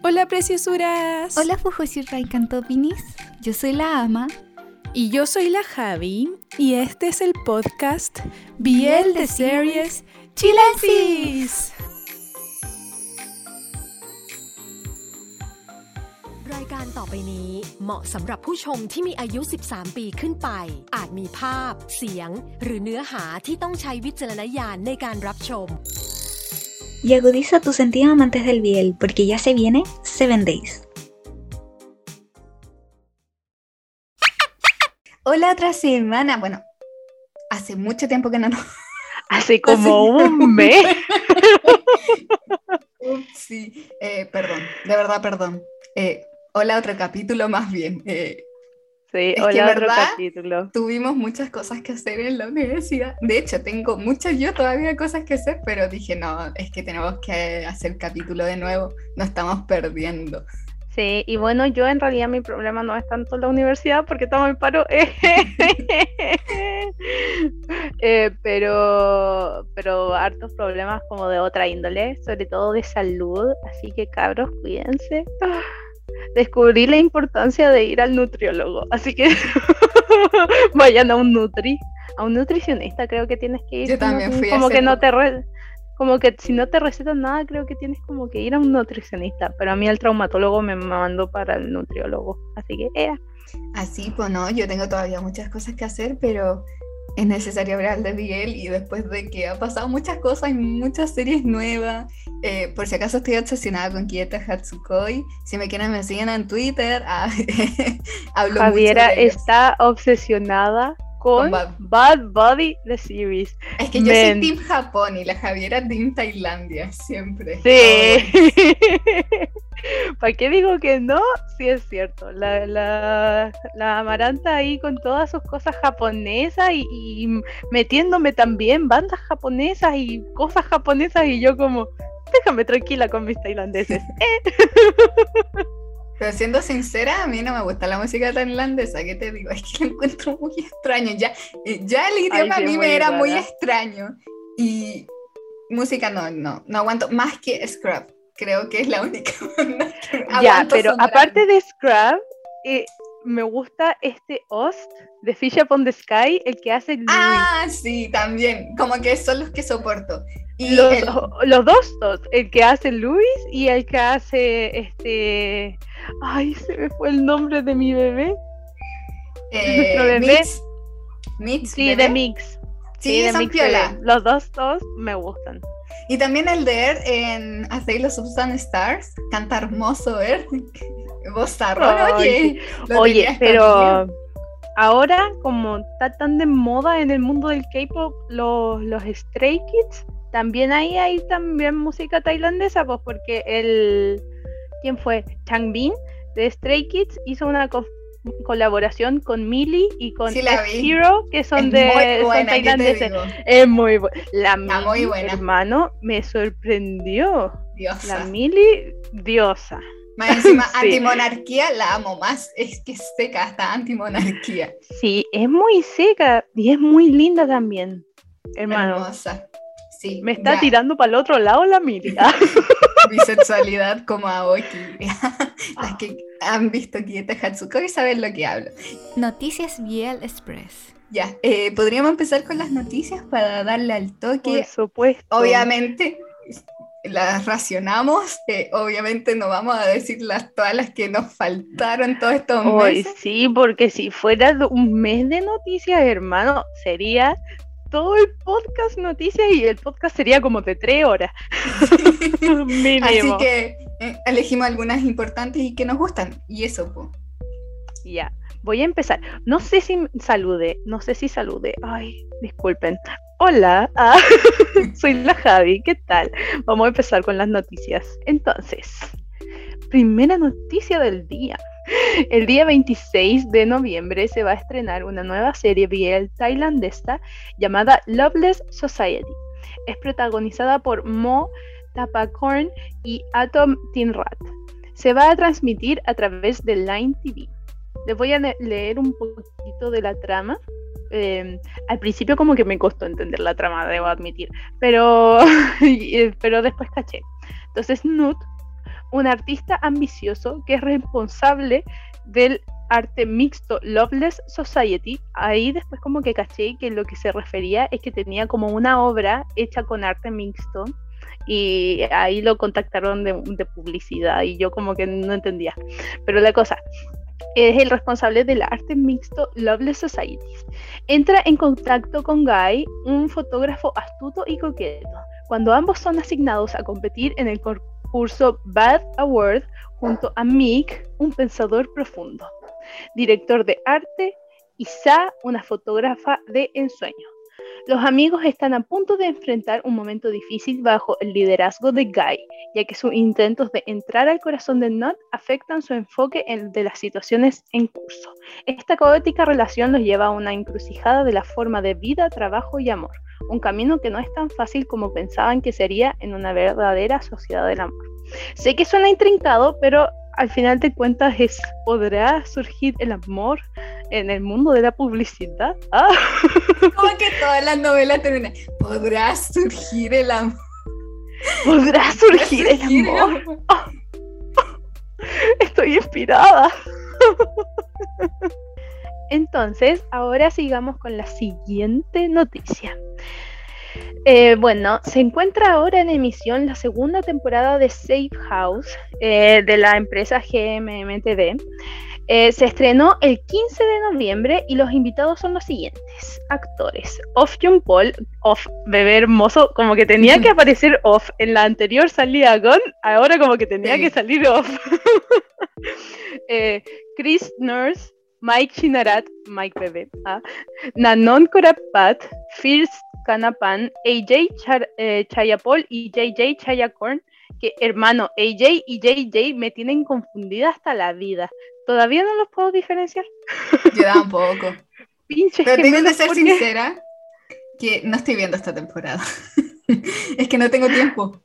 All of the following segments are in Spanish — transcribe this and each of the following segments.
Hola preciosuras. Hola Fujosirra y Cantopinis. Yo soy la Ama. Y yo soy la Javi. Y este es el podcast Biel de Series Chilensis. รายการต่อไปนี้เหมาะสำหรับผู้ชมที่มีอายุ 13 ปีขึ้นไป อาจมีภาพ เสียง หรือเนื้อหาที่ต้องใช้วิจารณญาณในการรับชม Y agudiza tu sentido amantes del Biel, porque ya se viene Seven Days. Hola otra semana. Bueno, hace mucho tiempo que no nos... Hace como un mes. sí, eh, perdón, de verdad, perdón. Eh, hola otro capítulo más bien. Eh, Sí, Es hola, que, otro ¿verdad? capítulo. tuvimos muchas cosas que hacer en la universidad. De hecho, tengo muchas yo todavía cosas que hacer, pero dije, no, es que tenemos que hacer capítulo de nuevo. Nos estamos perdiendo. Sí, y bueno, yo en realidad mi problema no es tanto la universidad porque estamos en paro. Eh, pero, pero hartos problemas como de otra índole, sobre todo de salud. Así que cabros, cuídense. Descubrí la importancia de ir al nutriólogo, así que vayan a un nutri, a un nutricionista, creo que tienes que ir. Yo también fui como que no te re- como que si no te recetan nada, creo que tienes como que ir a un nutricionista, pero a mí el traumatólogo me mandó para el nutriólogo, así que eh, Así, pues no, yo tengo todavía muchas cosas que hacer, pero es necesario hablar de Miguel y después de que ha pasado muchas cosas y muchas series nuevas, eh, por si acaso estoy obsesionada con Kieta Hatsukoi, si me quieren me siguen en Twitter, ah, hablo mucho Javiera de ellos. está obsesionada con Con Bad- Bad Body the series. Es que yo Men. soy Team Japón y la Javiera Team Tailandia, siempre. Sí. ¿Para qué digo que no? Sí es cierto. La, la, la Amaranta ahí con todas sus cosas japonesas y, y metiéndome también bandas japonesas y cosas japonesas y yo como, déjame tranquila con mis tailandeses. Pero siendo sincera, a mí no me gusta la música tailandesa, ¿qué te digo? Es que la encuentro muy extraño. Ya, eh, ya el idioma sí, a mí me muy era muy rara. extraño. Y música no, no, no aguanto. Más que Scrub, creo que es la única banda que ya, pero aparte de Scrub, eh, me gusta este Ost de Fish Upon the Sky, el que hace Louis. Ah, sí, también. Como que son los que soporto. Y los, el- los dos, dos, el que hace Luis y el que hace este. Ay, se me fue el nombre de mi bebé. eh, nuestro bebé. Mix. Mix, Sí, bebé. de Mix. Sí, de son Mix piola. bebé. Los dos, dos me gustan. Y también el de Air en A Tale of Sun Stars. Canta hermoso. Vozarrón, Ay, oye. Oye, pero ahora, como está tan de moda en el mundo del K-pop, los, los Stray Kids, también ahí hay también música tailandesa, pues porque el. ¿Quién fue? Changbin de Stray Kids hizo una colaboración con Millie y con Sí, que son Es de son buena, ¿qué te tailandeses. Es muy buena. La muy buena. hermano, me sorprendió. La. Millie, diosa. Más encima, Sí. antimonarquía la amo más. Es que es seca hasta antimonarquía. Sí, es muy seca y es muy linda también, hermano. Hermosa. Sí. Me está ya, tirando para el otro lado la Millie. Ah, Bisexualidad como Aoki. Las que han visto Kieta Hatsukoi saben lo que hablo. Noticias Biel Express. Ya, eh, podríamos empezar con las noticias para darle al Por toque. supuesto. Obviamente las racionamos, eh, obviamente no vamos a decir las, todas las que nos faltaron todos estos Hoy meses. sí, porque si fuera un mes de noticias, hermano, sería todo el podcast noticias y el podcast sería como de tres horas. Así que eh, elegimos algunas importantes y que nos gustan. Y eso, po. Ya, voy a empezar. No sé si salude, no sé si salude. Ay, disculpen. Hola, ah, soy la Javi, ¿qué tal? Vamos a empezar con las noticias. Entonces, primera noticia del día. El día 26 de noviembre se va a estrenar una nueva serie BL tailandesa llamada Loveless Society. Es protagonizada por Mo Tapakorn y Atom Tinrat. Se va a transmitir a través de Line TV. Les voy a le- leer un poquito de la trama. Eh, al principio como que me costó entender la trama, debo admitir, pero, eh, pero después caché. Entonces Nut un artista ambicioso que es responsable del arte mixto Loveless Society. Ahí después como que caché que lo que se refería es que tenía como una obra hecha con arte mixto y ahí lo contactaron de, publicidad y yo como que no entendía. Pero la cosa, es el responsable del arte mixto Loveless Society. Entra en contacto con Guy, un fotógrafo astuto y coqueto. Cuando ambos son asignados a competir en el Bad Award junto a Mick, un pensador profundo, director de arte, y Sa, una fotógrafa de ensueño. Los amigos están a punto de enfrentar un momento difícil bajo el liderazgo de Guy, ya que sus intentos de entrar al corazón de Not afectan su enfoque en, de las situaciones en curso. Esta caótica relación los lleva a una encrucijada de la forma de vida, trabajo y amor, un camino que no es tan fácil como pensaban que sería en una verdadera sociedad del amor. Sé que suena intrincado, pero al final de cuentas es, ¿podrá surgir el amor en el mundo de la publicidad? Ah. Como que todas las novelas terminan, ¿podrá surgir el amor? ¿Podrá surgir, el amor? Estoy inspirada. Entonces, ahora sigamos con la siguiente noticia. Eh, bueno, se encuentra ahora en emisión la segunda temporada de Safe House eh, de la empresa GMMTV. Eh, se estrenó el 15 de noviembre y los invitados son los siguientes actores. Off John Paul, Off Bebé Hermoso, como que tenía que aparecer Off. En la anterior salía Gon, ahora como que tenía que salir Off. Chris Nurse, Mike Chinarat, Mike Bebé, ah, Nanon Korapat, Fierce Canapan, AJ eh, Chayapol y JJ Chayacorn, que hermano, AJ y JJ me tienen confundida hasta la vida. ¿Todavía no los puedo diferenciar? Yo tampoco. Pinche Pero tengo que ser sincera que no estoy viendo esta temporada. es que no tengo tiempo.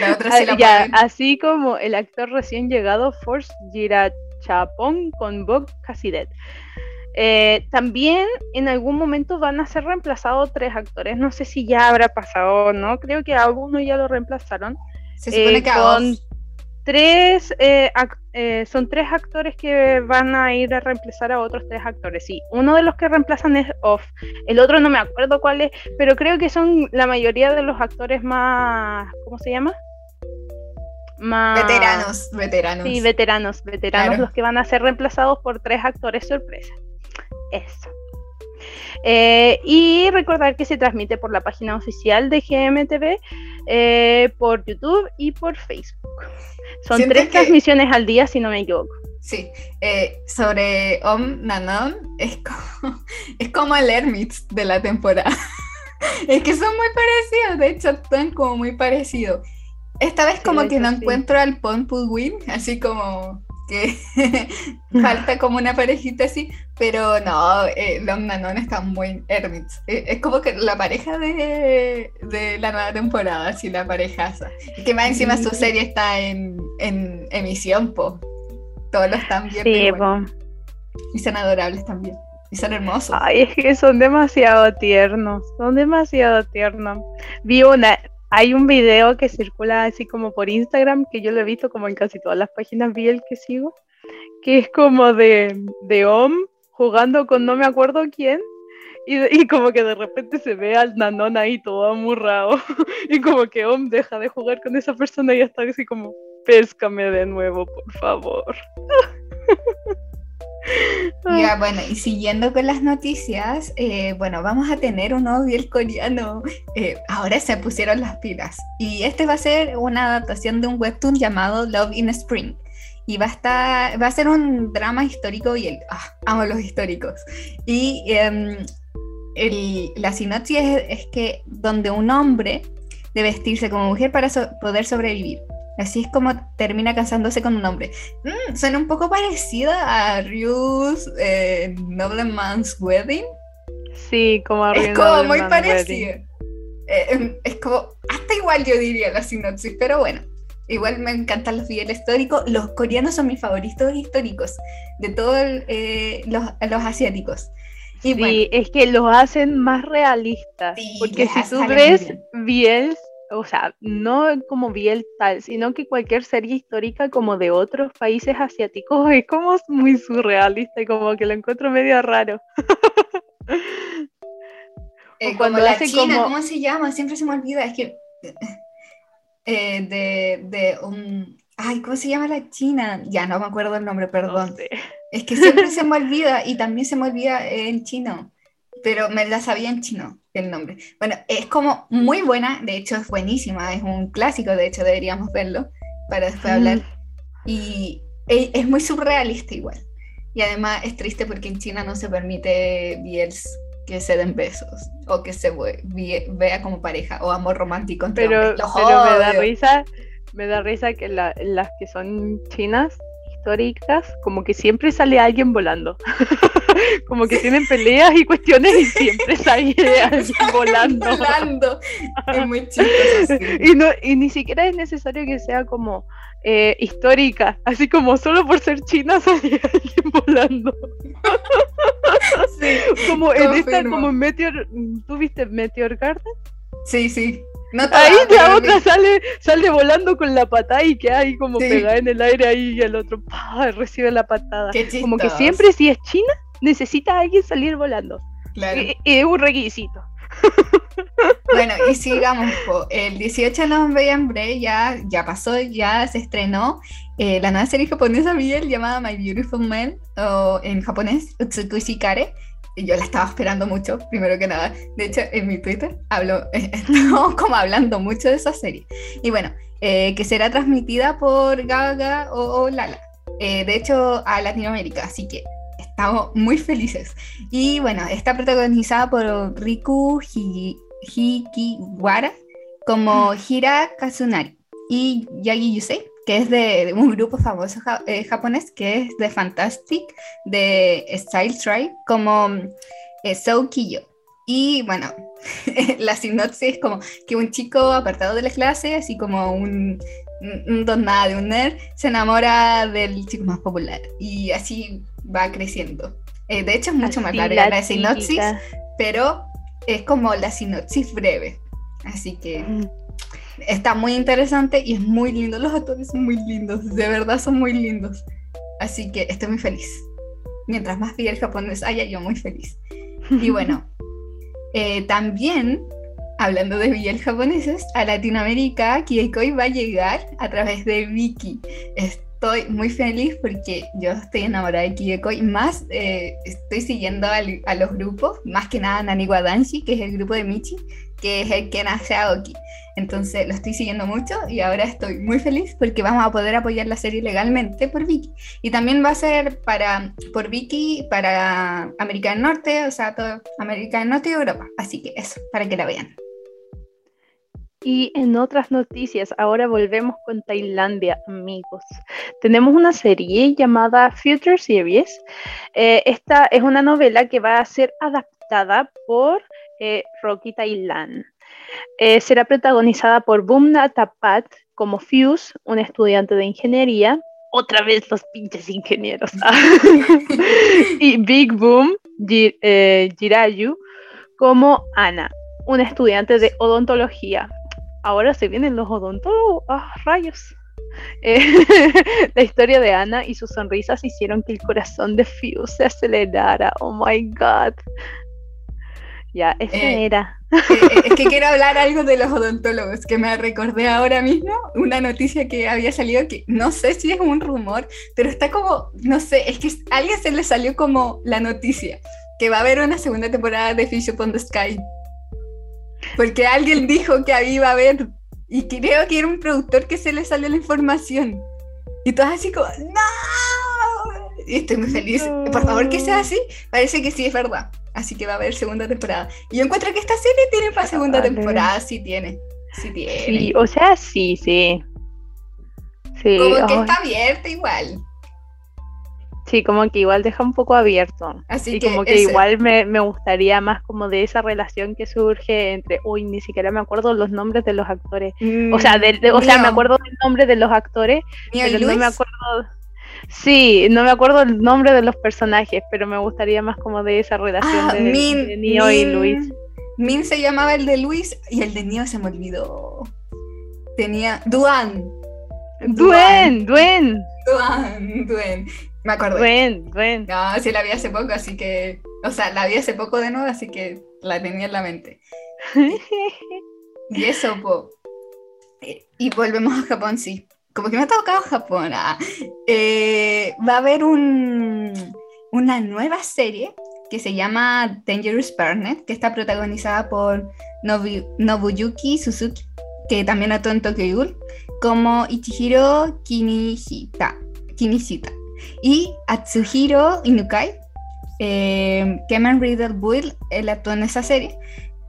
La otra se la ya, así como el actor recién llegado Force Girachapon con Bob Cassidet. Eh, también en algún momento van a ser reemplazados tres actores. No sé si ya habrá pasado o no. Creo que a alguno ya lo reemplazaron. Se supone eh, que con tres eh, son tres actores que van a ir a reemplazar a otros tres actores. Sí, uno de los que reemplazan es Off. El otro no me acuerdo cuál es, pero creo que son la mayoría de los actores más. ¿Cómo se llama? Más... Veteranos, veteranos. Sí, veteranos, veteranos los que van a ser reemplazados por tres actores sorpresa. Eso. Eh, y recordar que se transmite por la página oficial de GMTV, eh, por YouTube y por Facebook. Son tres transmisiones al día, si no me equivoco. Sí, eh, sobre Om Nanon es como, es como el Hermit de la temporada. es que son muy parecidos, de hecho, están como muy parecidos. Esta vez como que no encuentro al Pon Win, así como que falta como una parejita así, pero no, eh, los Nanon están muy hermits. Eh, es como que la pareja de, de la nueva temporada, así la parejaza. Y que más encima su serie está en, en emisión, po. Todos los están bien. Sí, Y son adorables también. Y son hermosos. Ay, es que son demasiado tiernos. Son demasiado tiernos. Vi una, hay un video que circula así como por Instagram, que yo lo he visto como en casi todas las páginas vi el que sigo, que es como de, de Om jugando con no me acuerdo quién, y, como que de repente se ve al nanón ahí todo amurrado, y como que Om deja de jugar con esa persona y está así como, péscame de nuevo, por favor. Ya, bueno, y siguiendo con las noticias, eh, bueno, vamos a tener un nuevo el coreano. Eh, ahora se pusieron las pilas. Y este va a ser una adaptación de un webtoon llamado Love in Spring. Y va a, estar, va a ser un drama histórico y el, ah, amo los históricos. Y em, el, la sinopsis es, que donde un hombre debe vestirse como mujer para poder sobrevivir. Así es como termina casándose con un hombre. Mm, suena un poco parecida a Ryu's eh, Nobleman's Wedding. Sí, como a Es como muy parecido. Eh, em, es como, hasta igual yo diría la sinopsis, pero bueno. Igual me encantan los videos históricos. Los coreanos son mis favoritos históricos de todos eh, los, los, asiáticos. Y sí, es que los hacen más realistas. porque si tú ves bien o sea, no como Biel tal, sino que cualquier serie histórica como de otros países asiáticos es como muy surrealista y como que lo encuentro medio raro. Eh, cuando como la China, como- ¿cómo se llama? Siempre se me olvida, es que eh, de, de un... Ay, ¿cómo se llama la China? Ya no me acuerdo el nombre, No perdón. sé. Es que siempre se me olvida y también se me olvida en chino, pero me la sabía en chino el nombre. Bueno, es como muy buena, de hecho es buenísima, es un clásico, de hecho deberíamos verlo para después hablar. Y e- es muy surrealista igual. Y además es triste porque en China no se permite BLs que se den besos o que se vea como pareja o amor romántico entre Pero, hombres. Los pero me da risa, me da risa que la- las que son chinas históricas, como que siempre sale alguien volando. como que tienen peleas y cuestiones y siempre sale alguien volando. Volando. Es muy chistoso. sí. Y, no, y ni siquiera es necesario que sea como eh, histórica, así como solo por ser china sale alguien volando. Sí, Como en esta, como en Meteor, ¿tú viste Meteor Garden? sí, sí. No Ahí la otra sale, sale volando con la patada y queda ahí como Sí. pegada en el aire ahí y el otro ¡pah! recibe la patada. Como que siempre si es China, necesita a alguien salir volando. Claro. Y- y Es un requisito. Bueno, y sigamos. po. El 18 de noviembre ya, ya pasó, ya se estrenó eh, la nueva serie japonesa Biel llamada My Beautiful Man, o en japonés Utsukushi Kare. Yo la estaba esperando mucho, primero que nada. De hecho, en mi Twitter hablo, estamos como hablando mucho de esa serie. Y bueno, eh, que será transmitida por Gaga o, Lala. Eh, de hecho, a Latinoamérica, así que estamos muy felices. Y bueno, está protagonizada por Riku Hi- Hikiwara como Hira Kazunari y Yagi Yusei, que es de, un grupo famoso ja- eh, japonés que es de Fantastic, de Style Tribe, como eh, Sou Kiyo. Y bueno, la sinopsis es como que un chico apartado de la clase, así como un, un, don nada de un nerd, se enamora del chico más popular y así va creciendo. Eh, de hecho, es mucho más Así larga la, sinopsis, típica. pero es como la sinopsis breve. Así que Mm. Está muy interesante y es muy lindo. Los actores son muy lindos, de verdad son muy lindos. Así que estoy muy feliz. Mientras más el japonés haya, yo muy feliz. Y bueno, eh, también, hablando de BL japoneses, a Latinoamérica, Kiekoi va a llegar a través de Viki. Estoy muy feliz porque yo estoy enamorada de Kiekoi. Más eh, estoy siguiendo al- a los grupos, más que nada Naniwa Danshi, que es el grupo de Michi, que es el Ken Aoki. Entonces lo estoy siguiendo mucho y ahora estoy muy feliz porque vamos a poder apoyar la serie legalmente por Viki. Y también va a ser para, por Viki para América del Norte, o sea, todo América del Norte y Europa. Así que eso, para que la vean. Y en otras noticias, ahora volvemos con Tailandia, amigos. Tenemos una serie llamada Future Series. Eh, esta es una novela que va a ser adaptada por eh, Rocky Thailand. Eh, será protagonizada por Bumna Tapat como Fuse, un estudiante de ingeniería. Otra vez los pinches ingenieros. y Big Boom Ji- eh, Jirayu como Ana, un estudiante de odontología. Ahora se vienen los odontólogos. ¡Ah, rayos! Eh, la historia de Ana y sus sonrisas hicieron que el corazón de Fuse se acelerara. Oh my god. Ya, esa Eh, era. Eh, eh, es que quiero hablar algo de los odontólogos, que me recordé ahora mismo una noticia que había salido que no sé si es un rumor, pero está como, no sé, es que a alguien se le salió como la noticia, que va a haber una segunda temporada de Fish Upon the Sky. Porque alguien dijo que ahí iba a haber, y creo que era un productor que se le salió la información. Y todas así como, ¡No! Y estoy muy feliz. Por favor, que sea así. Parece que sí es verdad. Así que va a haber segunda temporada. Y yo encuentro que esta serie tiene para segunda Vale. temporada. Sí tiene. Sí tiene. Sí, o sea, sí, sí. Sí, como que está abierta igual. sí, como que igual deja un poco abierto. Así y que, como que ese. igual me, me gustaría más como de esa relación que surge entre, uy, ni siquiera me acuerdo los nombres de los actores. O sea, de- de- o sea, me acuerdo del nombre de los actores, pero no me Luis. acuerdo. Sí, no me acuerdo el nombre de los personajes, pero me gustaría más como de esa relación Ah, de, Min, de Neo y Min- Luis. Min se llamaba el de Luis y el de Neo se me olvidó. tenía Duan. Duen, Duen. Duan, Duen. Me acuerdo. Duen, Duen. No, sí la vi hace poco, así que. O sea, la vi hace poco de nuevo, así que la tenía en la mente. Y eso, po. Y volvemos a Japón, sí. Como que me ha tocado Japón. ah. Eh, va a haber un, una nueva serie que se llama Dangerous Partner, que está protagonizada por Nobu- Nobuyuki Suzuki, que también actuó en Tokyo Ghoul, como Ichihiro Kinishita, Kinishita y Atsuhiro Inukai. Eh, Cameron Riddle Bull, él actuó en esa serie,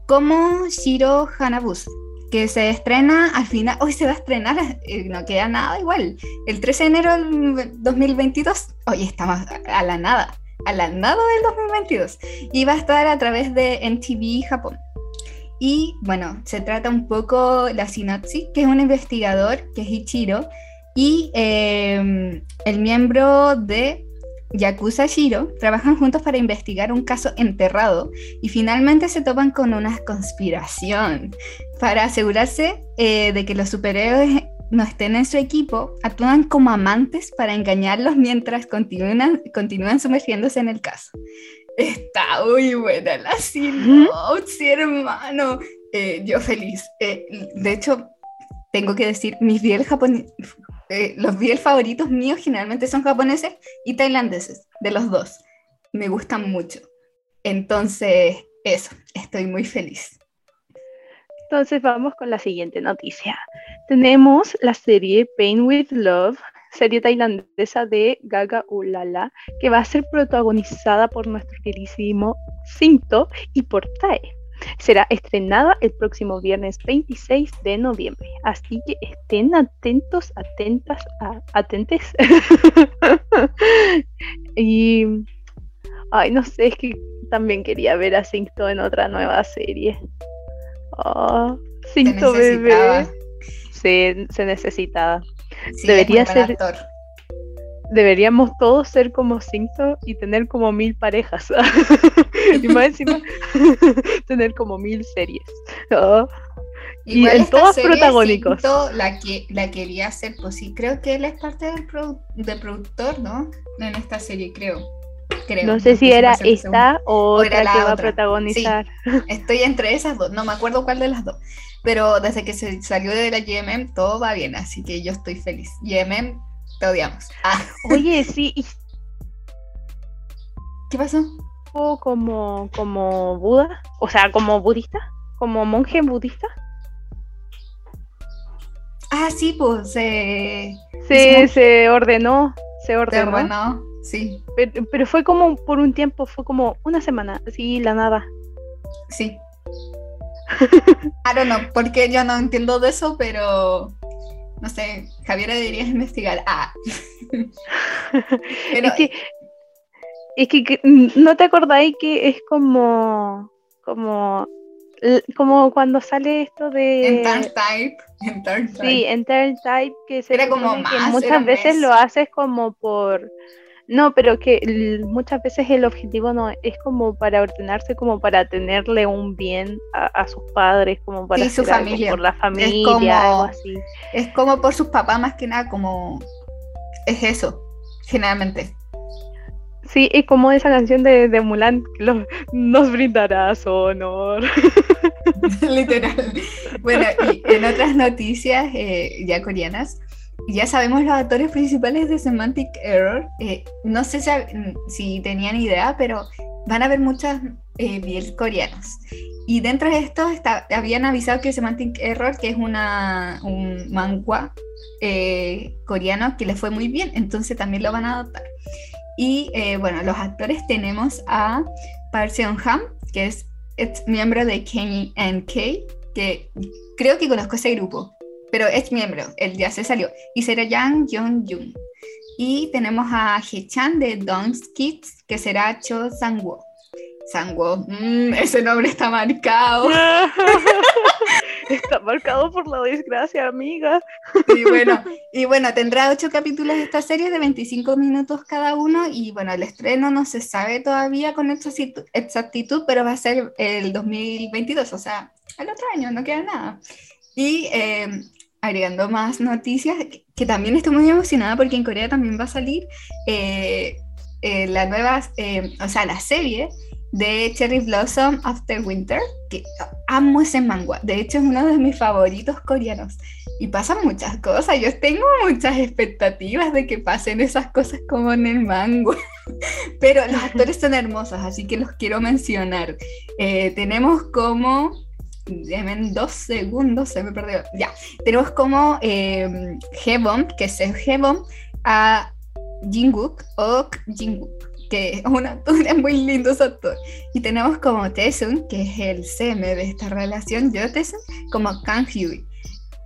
como Shiro Hanabusa, que se estrena al final, hoy se va a estrenar, eh, no queda nada igual, el 13 de enero del 2022, hoy estamos a la nada, a la nada del 2022, y va a estar a través de MTV Japón. Y bueno, se trata un poco la sinopsis, que es un investigador, que es Ichiro, y eh, el miembro de Yakuza Shiro trabajan juntos para investigar un caso enterrado y finalmente se topan con una conspiración. Para asegurarse eh, de que los superhéroes no estén en su equipo, actúan como amantes para engañarlos mientras continúan, continúan sumergiéndose en el caso. Está muy buena la sinopsis, hermano. Eh, yo feliz. Eh, de hecho, tengo que decir, mis biel japoneses, los biel favoritos míos generalmente son japoneses y tailandeses, de los dos. Me gustan mucho. Entonces, eso, estoy muy feliz. Entonces vamos con la siguiente noticia. Tenemos la serie Pain with Love, serie tailandesa de Gaga Ulala, que va a ser protagonizada por nuestro queridísimo Cinto y por Tae. Será estrenada el próximo viernes 26 de noviembre, así que estén atentos, atentas, a- atentes. y, ay, no sé, es que también quería ver a Cinto en otra nueva serie. Oh, Se Cinto bebé. Se, se necesitaba. Sí, Debería ser- actor. Deberíamos todos ser como Cinto y tener como mil parejas. y más encima, tener como mil series. Oh, y Igual en todos protagónicos. siento la que la quería hacer, pues sí, creo que él es parte del, produ- del productor, ¿no? En esta serie, creo. Creo, no sé si era 100% segura. esta o era otra la que va a protagonizar. Estoy entre esas dos, no me acuerdo cuál de las dos. Pero desde que se salió de la GMM todo va bien, así que yo estoy feliz. GMM, te odiamos. Ah, Oye, sí, ¿qué pasó? como, como Buda, o sea, como budista, como monje budista. Ah, sí, pues se, Se, Hicimos- se ordenó, se ordenó. ordenó. Sí, Pero, pero fue como por un tiempo, fue como una semana, así la nada. sí. I don't know, porque yo no entiendo de eso, pero no sé, Javiera deberías investigar. Ah. pero es que, es que, mm, no te acordáis que es como, como, como cuando sale esto de, en Turn Type, en Turn Type. sí, en Turn Type que se Era como que muchas veces mes. lo haces como por, no, pero que muchas veces el objetivo no es como para ordenarse, como para tenerle un bien a, a sus padres, como para Sí, su familia. por la familia, como- algo así. Es como por sus papás más que nada, como es eso, generalmente. Sí, es como esa canción de, de Mulan, lo- nos brindará su honor. Literal. Bueno, y en otras noticias eh, ya coreanas, ya sabemos los actores principales de Semantic Error. Eh, no sé si, si tenían idea, pero van a haber muchas eh, biel coreanos. Y dentro de esto está- habían avisado que Semantic Error, que es una, un manga eh, coreano que le fue muy bien, entonces también lo van a adoptar. Y eh, bueno, los actores tenemos a Park Seon-ham, que es ex miembro de KNK, que creo que conozco ese grupo, pero es miembro, él ya se salió. Y será Yang Jong-jung. Y tenemos a Hechan de Dong's Kids, que será Cho Sang-woo. Sang-woo, mm, ese nombre está marcado. Está marcado por la desgracia, amiga. Y bueno, y bueno, tendrá ocho capítulos de esta serie de 25 minutos cada uno. Y bueno, el estreno no se sabe todavía con exactitud, exactitud, pero va a ser el 2022, o sea, el otro año, no queda nada. Y eh, agregando más noticias, que, también estoy muy emocionada porque en Corea también va a salir eh, eh, la nueva, eh, o sea, la serie de Cherry Blossom After Winter, que amo ese manga. De hecho, es uno de mis favoritos coreanos. Y pasan muchas cosas. Yo tengo muchas expectativas de que pasen esas cosas como en el manga. Pero los actores son hermosos, así que los quiero mencionar. tenemos como Deme dos segundos, se me perdió. Ya, tenemos como eh, que es Hebom, a Jinguk o Jinguk, que es un actor muy lindo ese actor. Y tenemos como Tesun, que es el CM de esta relación, yo Tesun, como Kang Hyui.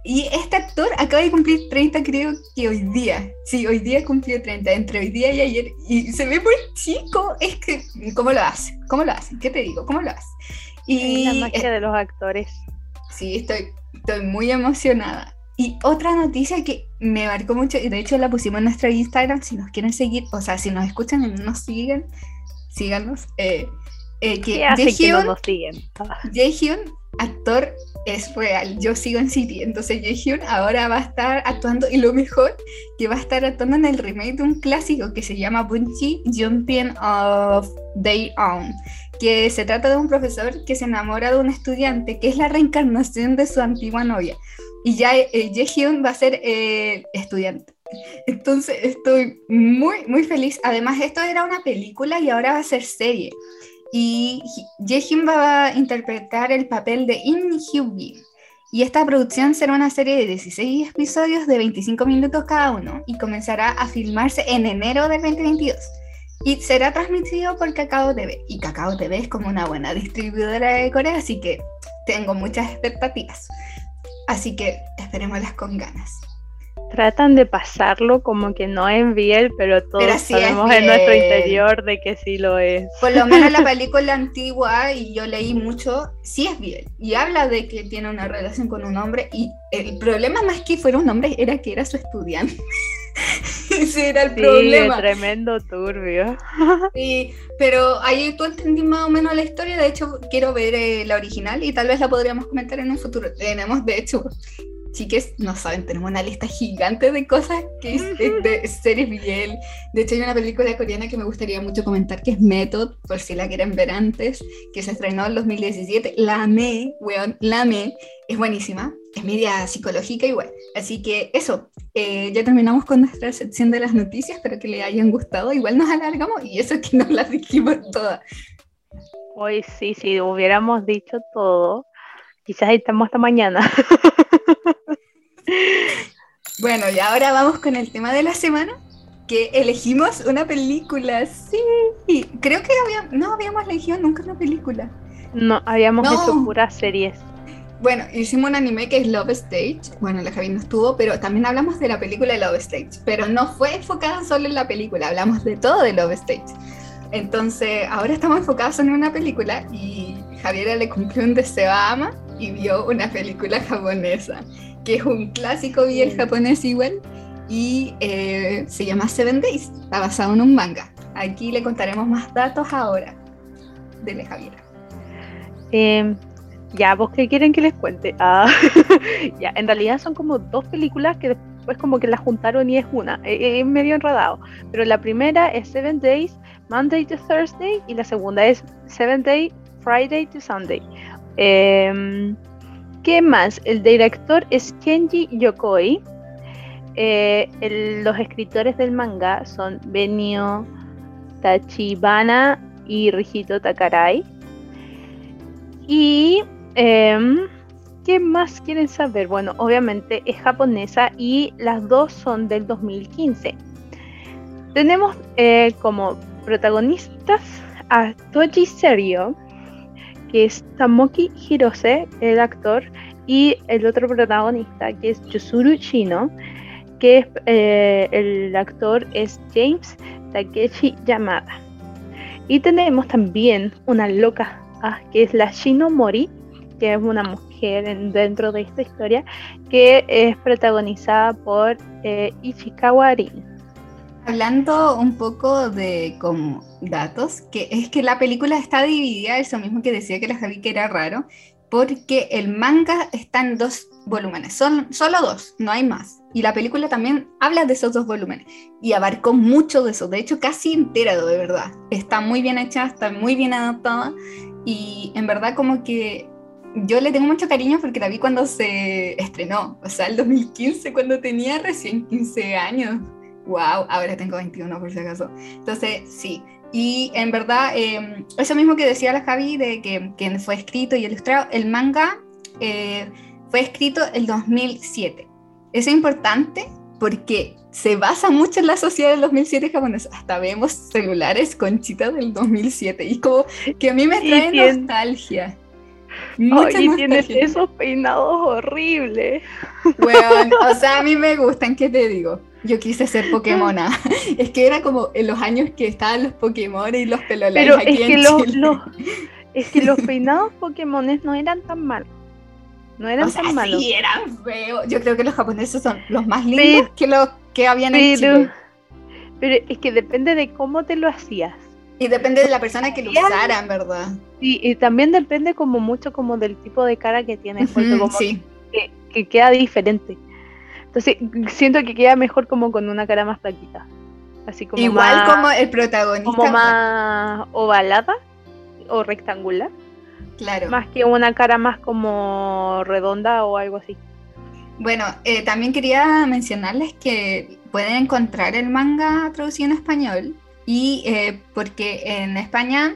Y este actor acaba de cumplir 30, creo que hoy día. Sí, hoy día cumplió 30, entre hoy día y ayer. Y se ve muy chico. Es que, ¿cómo lo hace? ¿Cómo lo hace? ¿Qué te digo? ¿Cómo lo hace? Y, la magia de los actores. Sí, estoy, estoy muy emocionada. Y otra noticia que me marcó mucho, y de hecho la pusimos en nuestro Instagram, si nos quieren seguir, o sea, si nos escuchan y no nos siguen, síganos. Eh, eh, que ¿Qué no nos siguen? Jaehyun, actor, es real. Yo sigo en City, entonces Jaehyun ahora va a estar actuando, y lo mejor, que va a estar actuando en el remake de un clásico que se llama Bunchi Jumping of Day On que se trata de un profesor que se enamora de un estudiante que es la reencarnación de su antigua novia. Y ya eh, va a ser eh, estudiante. Entonces estoy muy, muy feliz. Además, esto era una película y ahora va a ser serie. Y Jaehyun va a interpretar el papel de In Hyun-bin. Y esta producción será una serie de 16 episodios de 25 minutos cada uno y comenzará a filmarse en enero del 2022 y será transmitido por Cacao TV. Y Cacao TV es como una buena distribuidora de Corea, así que tengo muchas expectativas. Así que esperémoslas con ganas. Tratan de pasarlo como que no es bien, pero todos sabemos en nuestro interior de que sí lo es. Por lo menos la película antigua, y yo leí mucho, sí es bien. Y habla de que tiene una relación con un hombre, y el problema más que fuera un hombre era que era su estudiante. Ese era el sí, problema. Tremendo turbio. Sí, pero ahí tú entendí más o menos la historia. De hecho, quiero ver eh, la original y tal vez la podríamos comentar en un futuro. Tenemos, de hecho, chiques, no saben, tenemos una lista gigante de cosas que es de series bien. De hecho, hay una película coreana que me gustaría mucho comentar que es Method, por si la quieren ver antes, que se estrenó en 2017. La amé, weón, la amé. Es buenísima, es media psicológica igual. Así que eso, eh, ya terminamos con nuestra sección de las noticias, espero que les hayan gustado. Igual nos alargamos y eso es que no las dijimos todas. Hoy sí, si hubiéramos dicho todo, quizás estamos hasta mañana. bueno, y ahora vamos con el tema de la semana, que elegimos una película. Sí, creo que no habíamos elegido nunca una película. No, habíamos hecho puras series. Bueno, hicimos un anime que es Love Stage. Bueno, la Javi no estuvo, pero también hablamos de la película de Love Stage. Pero no fue enfocada solo en la película, hablamos de todo de Love Stage. Entonces, ahora estamos enfocados en una película y Javiera le cumplió un deseo a Ama y vio una película japonesa, que es un clásico bien japonés igual, y eh, se llama Seven Days, está basado en un manga. Aquí le contaremos más datos ahora. Dele, Javiera. Eh, ya, ¿vos qué quieren que les cuente? Ah, ya, en realidad son como dos películas que después como que las juntaron y es una. Eh, eh, es medio enredado. Pero la primera es Seven Days, Monday to Thursday, y la segunda es Seven Days, Friday to Sunday. Em, ¿Qué más? El director es Kenji Yokoi. Eh, los escritores del manga son Benio Tachibana y Rijito Takarai. Y Em, ¿Qué más quieren saber? Bueno, obviamente es japonesa y las dos son del 2015. Tenemos eh, como protagonistas a Toji Serio, que es Tamoki Hirose, el actor, y el otro protagonista, que es Yusuru Shino, que eh, el actor es James Takeshi Yamada. Y tenemos también una loca, ah, que es la Shino Mori, que es una mujer dentro de esta historia, que es protagonizada por eh, Ichikawa Rin. Hablando un poco de como datos, que es que la película está dividida, eso mismo que decía que la Javi que era raro, porque el manga está en dos volúmenes, son solo dos, no hay más. Y la película también habla de esos dos volúmenes y abarcó mucho de eso, de hecho casi entera de verdad. Está muy bien hecha, está muy bien adaptada y en verdad como que yo le tengo mucho cariño porque la vi cuando se estrenó, o sea, el 2015, cuando tenía recién 15 años. ¡Wow! Ahora tengo 21 por si acaso. Entonces, sí. Y en verdad, eh, eso mismo que decía la Javi, de que, que, fue escrito y ilustrado, el manga eh, fue escrito el 2007. Eso es importante porque se basa mucho en la sociedad del 2007 japonesa. Hasta vemos celulares con chitas del 2007 y como que a mí me trae nostalgia. Mucha y tienes esos peinados horribles. Bueno, o sea, a mí me gustan, ¿qué te digo? Yo quise ser Pokémona. es que era como en los años que estaban los Pokémon y los pelolares Pero aquí es que los, es que los peinados Pokémones no eran tan malos. No eran tan malos. Sí, eran feos. Yo creo que los japoneses son los más lindos que los que habían hecho. Pero es que depende de cómo te lo hacías. Y depende de la persona que lo usara, ¿verdad? Sí, y también depende como mucho como del tipo de cara que tienes, porque como sí. que, queda diferente. Entonces, siento que queda mejor como con una cara más flaquita. Así como Igual como el protagonista. Como más ovalada o rectangular. Claro. Más que una cara más como redonda o algo así. Bueno, eh, también quería mencionarles que pueden encontrar el manga traducido en español y eh, porque en España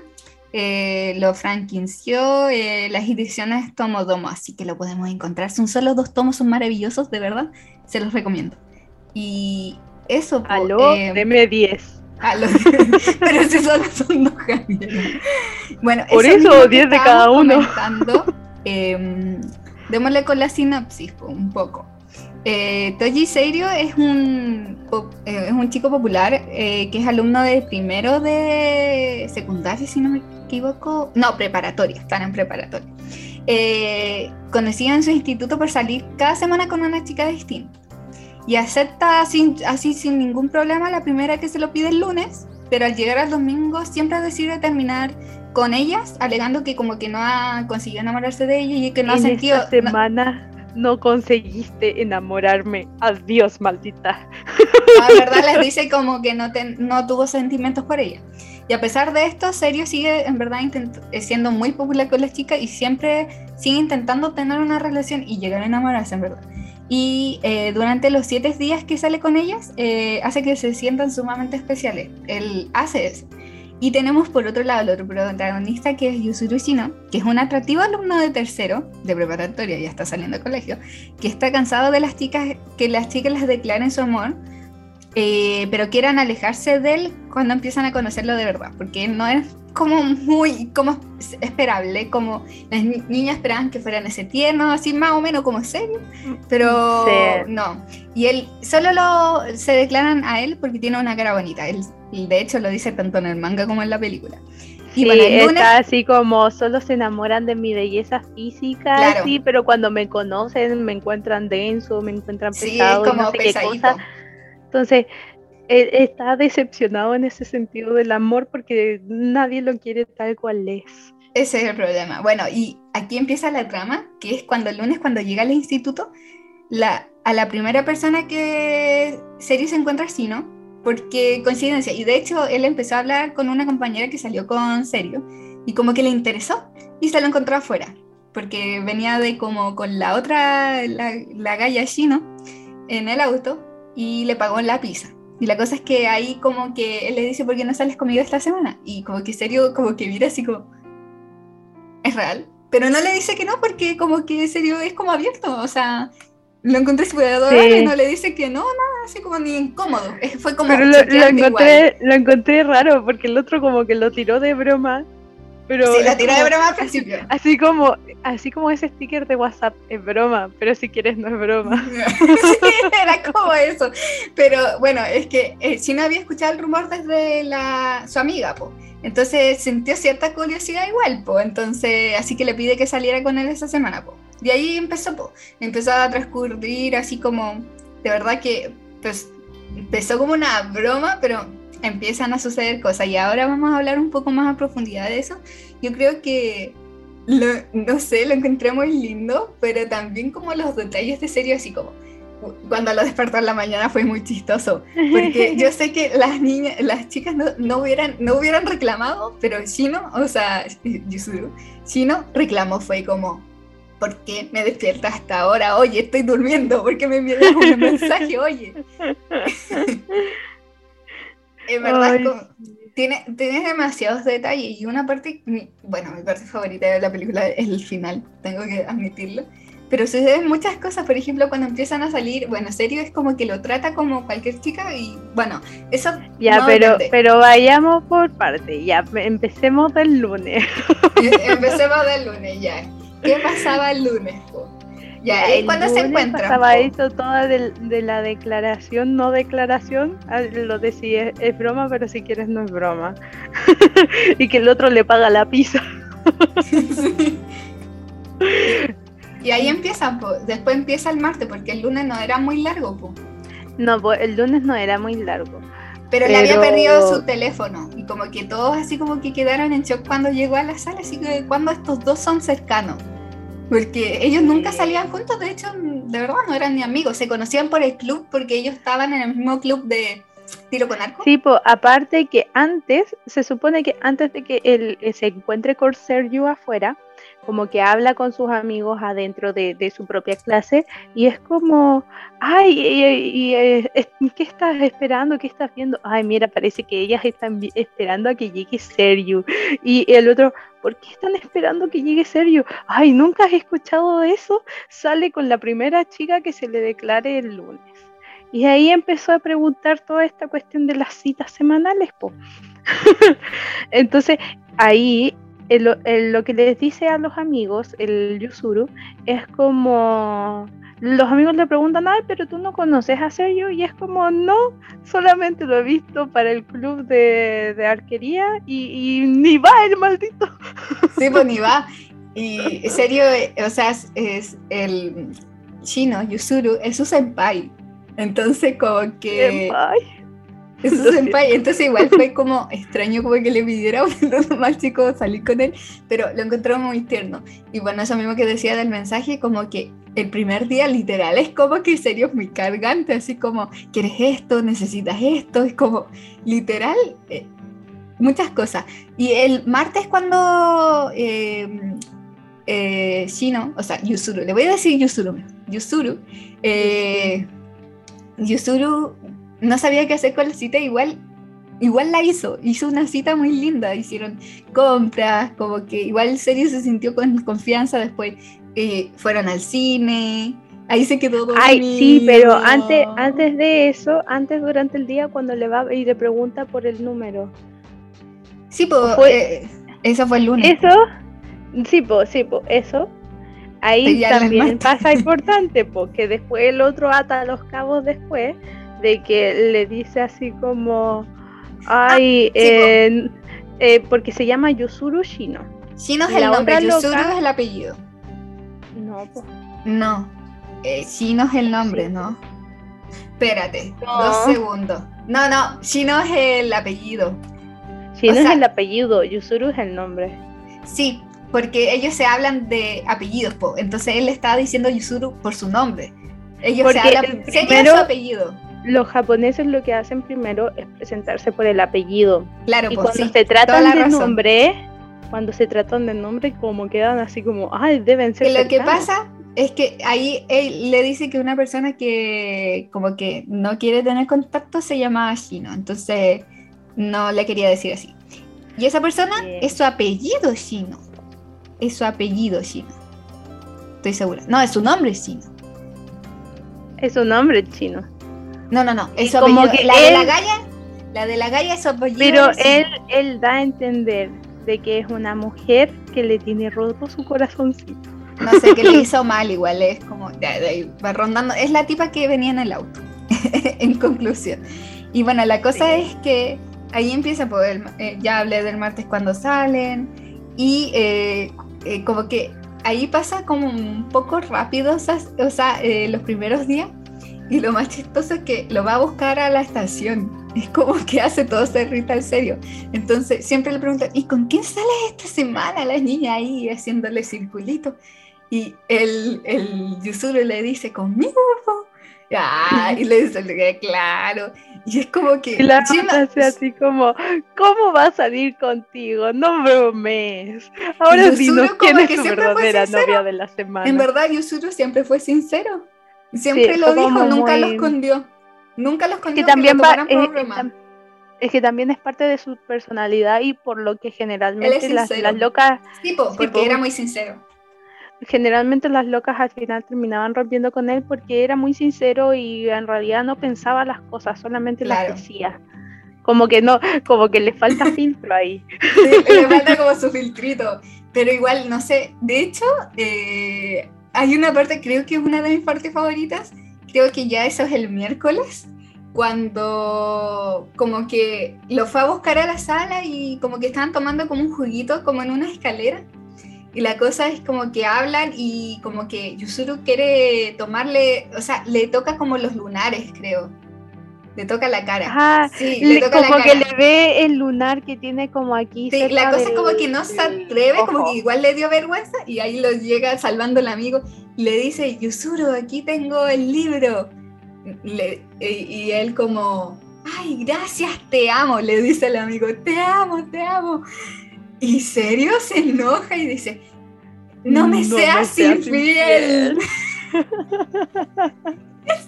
eh, lo franquinció eh, las ediciones Tomo Domo, así que lo podemos encontrar. Son solo dos tomos, son maravillosos, de verdad, se los recomiendo. Y eso. Aló, eh, deme 10. Aló, pero si solo son dos Bueno, por eso 10 de cada uno. Eh, démosle con la sinopsis un poco. Eh, Toji Seirio es un, eh, es un chico popular eh, que es alumno de primero de secundaria, si no me equivoco. No, preparatoria, están en preparatoria. Eh, conocido en su instituto por salir cada semana con una chica distinta. Y acepta así, así sin ningún problema la primera que se lo pide el lunes, pero al llegar al domingo siempre decide terminar con ellas, alegando que como que no ha conseguido enamorarse de ella y que no en ha sentido... Esta semana no conseguiste enamorarme. Adiós, maldita. La verdad les dice como que no, no tuvo sentimientos por ella. Y a pesar de esto, Serio sigue en verdad eh, siendo muy popular con las chicas y siempre sigue intentando tener una relación y llegar a enamorarse, en verdad. Y eh, durante los siete días que sale con ellas, eh, hace que se sientan sumamente especiales. Él hace eso. Y tenemos por otro lado el otro protagonista que es Yusuru Shino, que es un atractivo alumno de tercero, de preparatoria, ya está saliendo de colegio, que está cansado de las chicas, que las chicas les declaren su amor, eh, pero quieran alejarse de él cuando empiezan a conocerlo de verdad, porque no es como muy como esperable, como las niñas esperaban que fueran ese tierno, así más o menos como serio, pero no. Y él solo lo, se declaran a él porque tiene una cara bonita. Él, de hecho lo dice tanto en el manga como en la película. Y sí, está así como solo se enamoran de mi belleza física, sí, pero cuando me conocen me encuentran denso, me encuentran pesado, sí, como no sé qué cosa. Entonces, él está decepcionado en ese sentido del amor porque nadie lo quiere tal cual es. Ese es el problema. Bueno, y aquí empieza la trama, que es cuando el lunes, cuando llega al instituto, a la primera persona que Seri se encuentra así, ¿no? Porque coincidencia, y de hecho él empezó a hablar con una compañera que salió con Serio, y como que le interesó, y se lo encontró afuera, porque venía de como con la otra, la, la galla en el auto, y le pagó la pizza. Y la cosa es que ahí como que él le dice, ¿por qué no sales conmigo esta semana? Y como que serio, como que mira así como, es real. Pero no le dice que no porque como que serio es como abierto, o sea, lo encontré súper adorable y no le dice que no, nada, así como ni incómodo. Fue como... Pero lo, lo encontré, lo encontré raro porque el otro como que lo tiró de broma pero sí, la tiró de broma al principio. Así como, así como ese sticker de WhatsApp es broma, pero si quieres no es broma. sí, era como eso. Pero bueno, es que eh, si no había escuchado el rumor desde la, su amiga, po. Entonces sintió cierta curiosidad igual, po. Entonces, así que le pide que saliera con él esa semana, po. Y ahí empezó, po. Empezó a transcurrir así como, de verdad que, pues, empezó como una broma, pero empiezan a suceder cosas y ahora vamos a hablar un poco más a profundidad de eso. Yo creo que lo- no sé, lo encontré muy lindo, pero también como los detalles de serio, así como cuando lo despertó en la mañana fue muy chistoso, porque yo sé que las niñas, las chicas no, no hubieran, no hubieran reclamado, pero Shino, o sea, Yuzuru, Shino reclamó, fue como, ¿por qué me despiertas hasta ahora? Oye, estoy durmiendo, ¿por qué me envías un mensaje? Oye. En verdad, Ay, como- tiene, tiene demasiados detalles y una parte, mi- bueno, mi parte favorita de la película es el final, tengo que admitirlo. Pero suceden muchas cosas, por ejemplo, cuando empiezan a salir, bueno, serio es como que lo trata como cualquier chica y bueno, eso Ya, no pero, depende. pero vayamos por parte. Ya, empecemos del lunes. Empecemos del lunes ya. ¿Qué pasaba el lunes? po? Ya, es el cuando se encuentran. Po. esto toda de, de la declaración, no declaración. Ah, Lo de si es, es broma, pero si quieres no es broma. y que el otro le paga la pizza. Sí. Y ahí empieza, po. después empieza el martes, porque el lunes no era muy largo, po. No, pues, el lunes no era muy largo. pero, le había Pero- perdido su teléfono. Y como que todos así como que quedaron en shock cuando llegó a la sala, así que cuando estos dos son cercanos. Porque ellos nunca salían juntos, de hecho, de verdad no eran ni amigos, se conocían por el club porque ellos estaban en el mismo club de tiro con arco. Sí, pues aparte que antes, se supone que antes de que él eh, se encuentre con Sergio afuera, como que habla con sus amigos adentro de, de su propia clase y es como, ay, y, y, eh, es- ¿qué estás esperando? ¿Qué estás viendo? Ay, mira, parece que ellas están esperando a que llegue Sergio. Y el otro, ¿por qué están esperando que llegue Sergio? Ay, ¿nunca has escuchado eso? Sale con la primera chica que se le declare el lunes. Y ahí empezó a preguntar toda esta cuestión de las citas semanales, po. Entonces, ahí el- el- lo que les dice a los amigos, el Yusuru, es como. Los amigos le preguntan, ay, pero tú no conoces a Sergio, y es como, no, solamente lo he visto para el club de, de arquería y, y ni va el maldito. Sí, pues ni va. Y en serio, eh, o sea, es, es el chino, Yusuru, es su senpai. Entonces, como que. Ay, Es. Entonces, igual fue como extraño, como que le pidiera a uno más chico salir con él, pero lo encontró muy tierno. Y bueno, eso mismo que decía del mensaje, como que el primer día, literal, es como que en serio es muy cargante, así como, ¿quieres esto? ¿Necesitas esto? Es como, literal. eh, muchas cosas. Y el martes cuando eh, eh, Shino, o sea, Yusuru, le voy a decir Yusuru, Yusuru, eh, Yusuru no sabía qué hacer con la cita, igual, igual la hizo, hizo una cita muy linda, hicieron compras, como que igual serio se sintió con confianza, después eh, fueron al cine, ahí se quedó dormido. Ay, sí, pero antes, antes de eso, antes durante el día, cuando le va y le pregunta por el número. Sí, pues, fue- eh, eso fue el lunes. Eso, sí, po, sí, po, eso. Ahí el también pasa importante, porque después el otro ata los cabos después de que le dice así como, ay, Ah, po. eh, eh, porque se llama Yusuru Shino. Shino es el nombre, Yusuru loca- es el apellido. No. No, eh, Shino es el nombre, Sí. ¿no? Espérate, No. dos segundos. No, no, Shino es el apellido. Shino sea- es el apellido, Yusuru es el nombre. Sí, porque ellos se hablan de apellidos, po. entonces él está diciendo Yusuru por su nombre. Ellos Porque se hablan, primero- su apellido. Los japoneses lo que hacen primero es presentarse por el apellido. Claro, Y pues cuando sí, se tratan de razón. nombre, cuando se tratan de nombre, como quedan así como, ay, deben ser. Que lo que cercanos". pasa es que ahí él le dice que una persona que como que no quiere tener contacto se llama Shino, entonces no le quería decir así. Y esa persona Bien. es su apellido Shino. Es su apellido Shino. Estoy segura. No, es su nombre Shino. Es un nombre chino. No, no, no. Es Y su como apellido. que La de la él- Gaia, la de la Gaia es apellido. Pero él, él da a entender de que es una mujer que le tiene roto su corazoncito. No sé, que le hizo mal igual, es como, ahí va rondando, es la tipa que venía en el auto, en conclusión. Y bueno, la cosa Sí. es que ahí empieza, pues, el- eh, ya hablé del martes cuando salen, y eh, eh, como que ahí pasa como un poco rápido, o sea, o sea, eh, los primeros días, y lo más chistoso es que lo va a buscar a la estación. Es como que hace todo ser ritual serio. Entonces siempre le preguntan, ¿y con quién sale esta semana la niña ahí haciéndole circulito? Y el, el Yusuru le dice, conmigo, Ah, y le dice, claro. Y es como que. La hace así como, ¿cómo va a salir contigo? No bromes. Ahora dinos quién es tu verdadera novia de la semana. En verdad, Yusuru siempre fue sincero. Siempre lo dijo, nunca lo escondió. Nunca lo escondió. Que también va, es, que también es parte de su personalidad y por lo que generalmente las, las, locas. Tipo, porque era muy sincero generalmente las locas al final terminaban rompiendo con él porque era muy sincero y en realidad no pensaba las cosas, solamente las decía. Como que no, como que le falta filtro ahí. le falta como su filtrito. Pero igual, no sé, de hecho, eh, hay una parte, creo que es una de mis partes favoritas, creo que ya eso es el miércoles, cuando como que lo fue a buscar a la sala y como que estaban tomando como un juguito, como en una escalera y la cosa es como que hablan y como que Yusuru quiere tomarle, o sea, le toca como los lunares, creo. Le toca la cara. Sí, le, toca como la cara. que le ve el lunar que tiene como aquí. Sí, la cosa es como que no se atreve, como que igual le dio vergüenza y ahí lo llega salvando el amigo y le dice, Yusuru, aquí tengo el libro. y él como, ay, gracias, te amo, le dice el amigo, te amo, te amo. Y serio se enoja y dice, no me seas, infiel.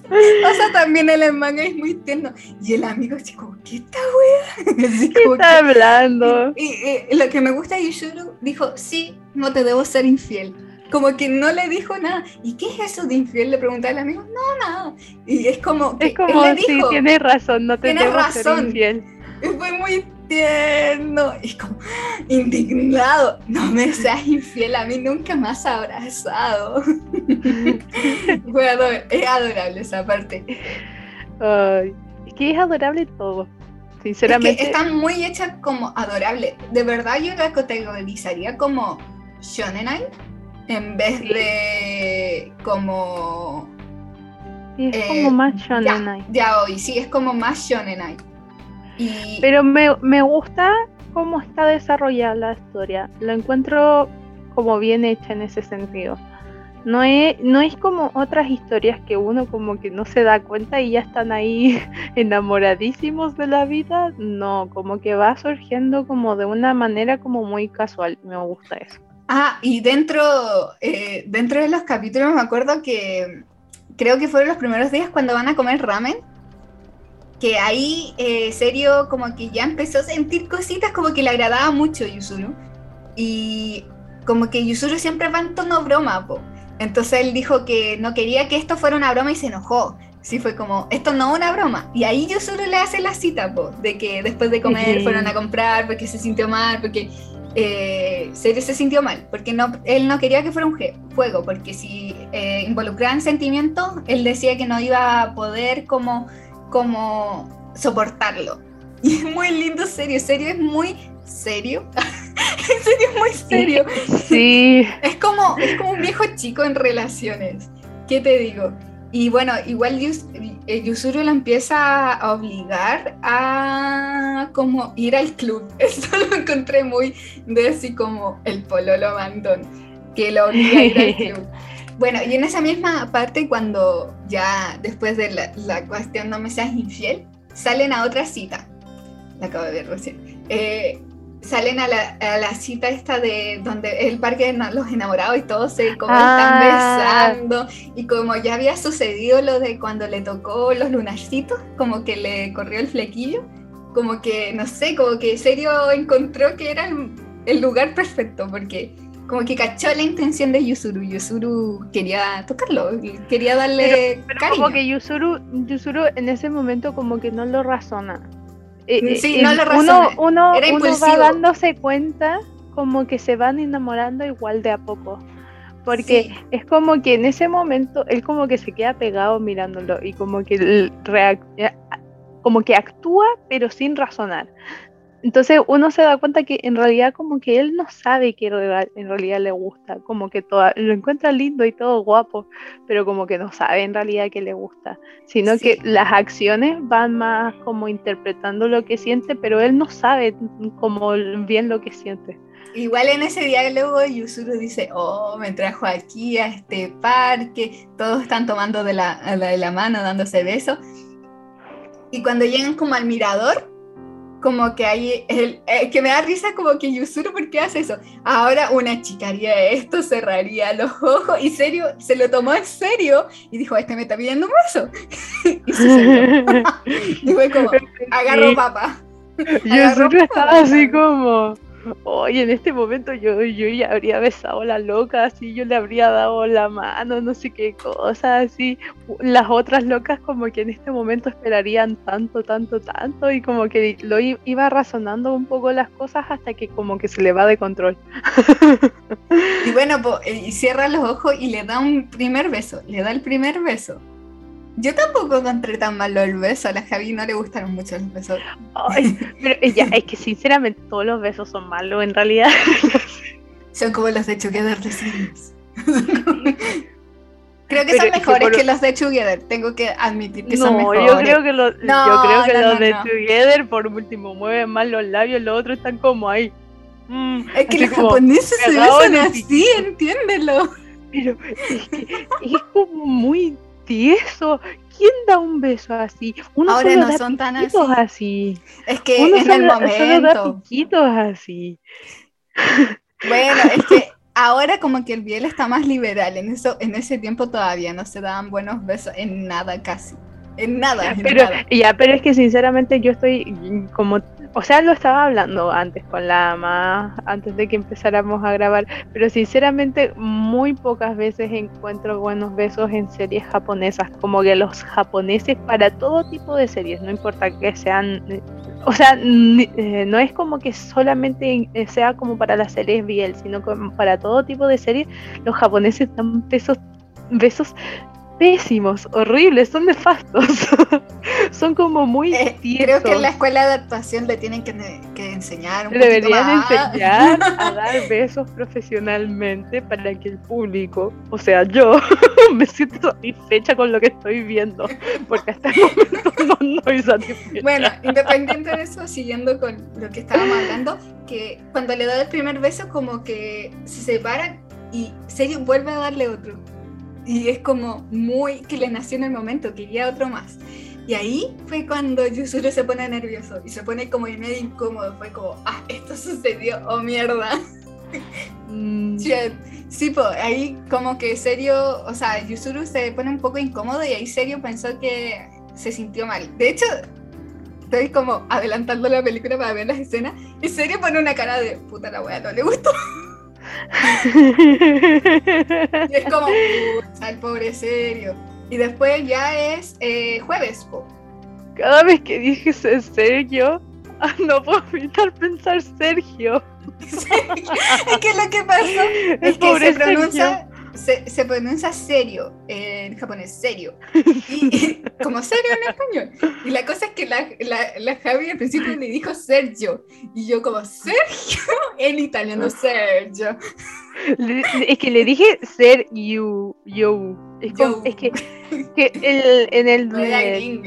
o sea, también el manga es muy tierno. Y el amigo así como, ¿qué está wea? ¿Qué está hablando? Y, lo que me gusta de Yusuru dijo, sí, no te debo ser infiel. Como que no le dijo nada. ¿Y qué es eso de infiel? Le pregunté al amigo, no, nada. Y es como, que es como, él le sí, tienes razón, no te debo razón. ser infiel. Fue muy tierno y como indignado. No me seas infiel, a mí nunca has abrazado. Fue es adorable esa parte. Es que es adorable todo. Sinceramente. Es que está muy hecha como adorable. De verdad, yo la categorizaría como Shonenai en vez de como. es como eh, más Shonenai. Ya, ya, hoy, sí, es como más Shonenai. Pero me, me gusta cómo está desarrollada la historia. Lo encuentro como bien hecha en ese sentido. No es, no es como otras historias que uno como que no se da cuenta y ya están ahí enamoradísimos de la vida. No, como que va surgiendo como de una manera como muy casual. Me gusta eso. Ah, y dentro, eh, dentro de los capítulos me acuerdo que creo que fueron los primeros días cuando van a comer ramen que ahí, eh, serio, como que ya empezó a sentir cositas como que le agradaba mucho Yusuru. Y como que Yusuru siempre va en tono broma, po. Entonces él dijo que no quería que esto fuera una broma y se enojó. Sí, fue como, esto no es una broma. Y ahí Yusuru le hace la cita, po, de que después de comer fueron a comprar porque se sintió mal, porque eh, Serio se sintió mal, porque no, él no quería que fuera un juego, porque si eh, involucraban sentimientos, él decía que no iba a poder como como soportarlo. Y es muy lindo, serio, serio, es muy serio. en serio es muy serio. Sí. Es como, es como un viejo chico en relaciones. ¿Qué te digo? Y bueno, igual eh, Yusuru lo empieza a obligar a como ir al club. Esto lo encontré muy de así como el pololo mandón, que lo obliga a ir al club. Bueno, y en esa misma parte, cuando ya después de la, cuestión no me seas infiel, salen a otra cita. La acabo de ver recién. Eh, salen a la, a la, cita esta de donde el parque de los enamorados y todos se como están ah. besando y como ya había sucedido lo de cuando le tocó los lunarcitos como que le corrió el flequillo como que no sé como que serio encontró que era el lugar perfecto porque como que cachó la intención de Yusuru. Yusuru quería tocarlo, quería darle pero, como que Yusuru, Yusuru en ese momento como que no lo razona. Eh, eh, sí, no lo razona. Uno, uno, va dándose cuenta como que se van enamorando igual de a poco. Porque es como que en ese momento él como que se queda pegado mirándolo y como que, como que actúa pero sin razonar. Entonces uno se da cuenta que en realidad como que él no sabe que en realidad le gusta, como que toda, lo encuentra lindo y todo guapo, pero como que no sabe en realidad que le gusta, sino que las acciones van más como interpretando lo que siente, pero él no sabe como bien lo que siente. Igual en ese diálogo Yusuru dice, oh, me trajo aquí a este parque, todos están tomando de la, de la mano, dándose besos. Y cuando llegan como al mirador, como que hay, el, eh, que me da risa como que Yusuru, ¿por qué hace eso? Ahora una chica haría esto, cerraría los ojos, y serio, se lo tomó en serio, y dijo, este me está pidiendo un beso. y, se y fue como, agarró papa. Yusuru estaba así como Oye, en este momento yo, yo ya habría besado a la loca, así yo le habría dado la mano, no sé qué cosa, así. Las otras locas como que en este momento esperarían tanto, tanto, tanto y como que lo iba razonando un poco las cosas hasta que como que se le va de control. Y bueno, eh, y cierra los ojos y le da un primer beso, le da el primer beso. Yo tampoco encontré tan malo el beso. A la Javi no le gustaron mucho los besos. pero ya, es que sinceramente todos los besos son malos en realidad. son como los de Together de Creo que son mejores que, los de Together. Tengo que admitir que son mejores. Yo creo que, los, yo creo que los de Together, por último, mueven más los labios, los otros están como ahí. Mm, es que los japoneses se besan así, entiéndelo. Pero es que es como muy eso ¿Quién da un beso así? Uno Ahora no son tan así. Es que en el momento. así. Bueno, es que ahora como que el Biel está más liberal. En eso, en ese tiempo todavía no se daban buenos besos en nada casi. En nada, pero, Ya, pero es que sinceramente yo estoy como o sea, lo estaba hablando antes con la antes de que empezáramos a grabar, pero sinceramente muy pocas veces encuentro buenos besos en series japonesas, como que los japoneses para todo tipo de series, no importa que sean, o sea, eh, no es como que solamente sea como para las series BL, sino como para todo tipo de series, los japoneses dan besos besos pésimos, horribles, son nefastos. son como muy eh, Creo que en la escuela de actuación le tienen que, enseñar un Deberían enseñar a dar besos profesionalmente para que el público, o sea, yo, me siento satisfecha con lo que estoy viendo, porque hasta el momento no estoy satisfecha. Bueno, independiente de eso, siguiendo con lo que estábamos hablando, que cuando le da el primer beso como que se separa y serio vuelve a darle otro y es como muy que le nació en el momento, quería otro más. Y ahí fue cuando Yusuru se pone nervioso y se pone como medio incómodo. Fue como, ah, esto sucedió, oh mierda. Mm. Sí, pues ahí como que serio, o sea, Yusuru se pone un poco incómodo y ahí serio pensó que se sintió mal. De hecho, estoy como adelantando la película para ver las escenas y serio pone una cara de puta la wea, no le gustó. Y es como, al pobre serio. Y después ya es eh, jueves, Cada vez que dije Sergio, no puedo evitar pensar Sergio. es que lo que pasó es que se pronuncia se, pronuncia serio en japonés, serio. Y, como serio en español. Y la cosa es que la, la, Javi al principio le dijo Sergio. Y yo como, ¿Sergio? En italiano, Sergio. es que le dije ser you, yo. Es, es que, que el, en el...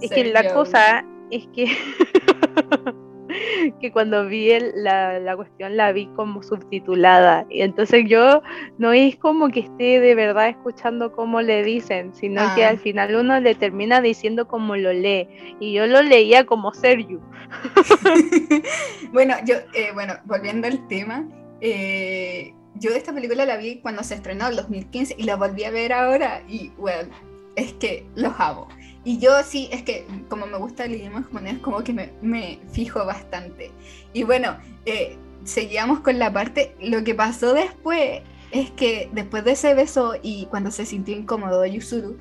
es que la cosa es que que cuando vi la, la, cuestión la vi como subtitulada. Y entonces yo no es como que esté de verdad escuchando cómo le dicen, sino que al ah. final uno le termina diciendo como lo lee. Y yo lo leía como Sergio. bueno, yo, eh, bueno, volviendo al tema, eh, yo esta película la vi cuando se estrenó en 2015 y la volví a ver ahora y, bueno, es que los amo. Y yo sí, es que como me gusta el idioma japonés, como que me, me fijo bastante. Y bueno, eh, seguíamos con la parte, lo que pasó después es que después de ese beso y cuando se sintió incómodo Yusuru,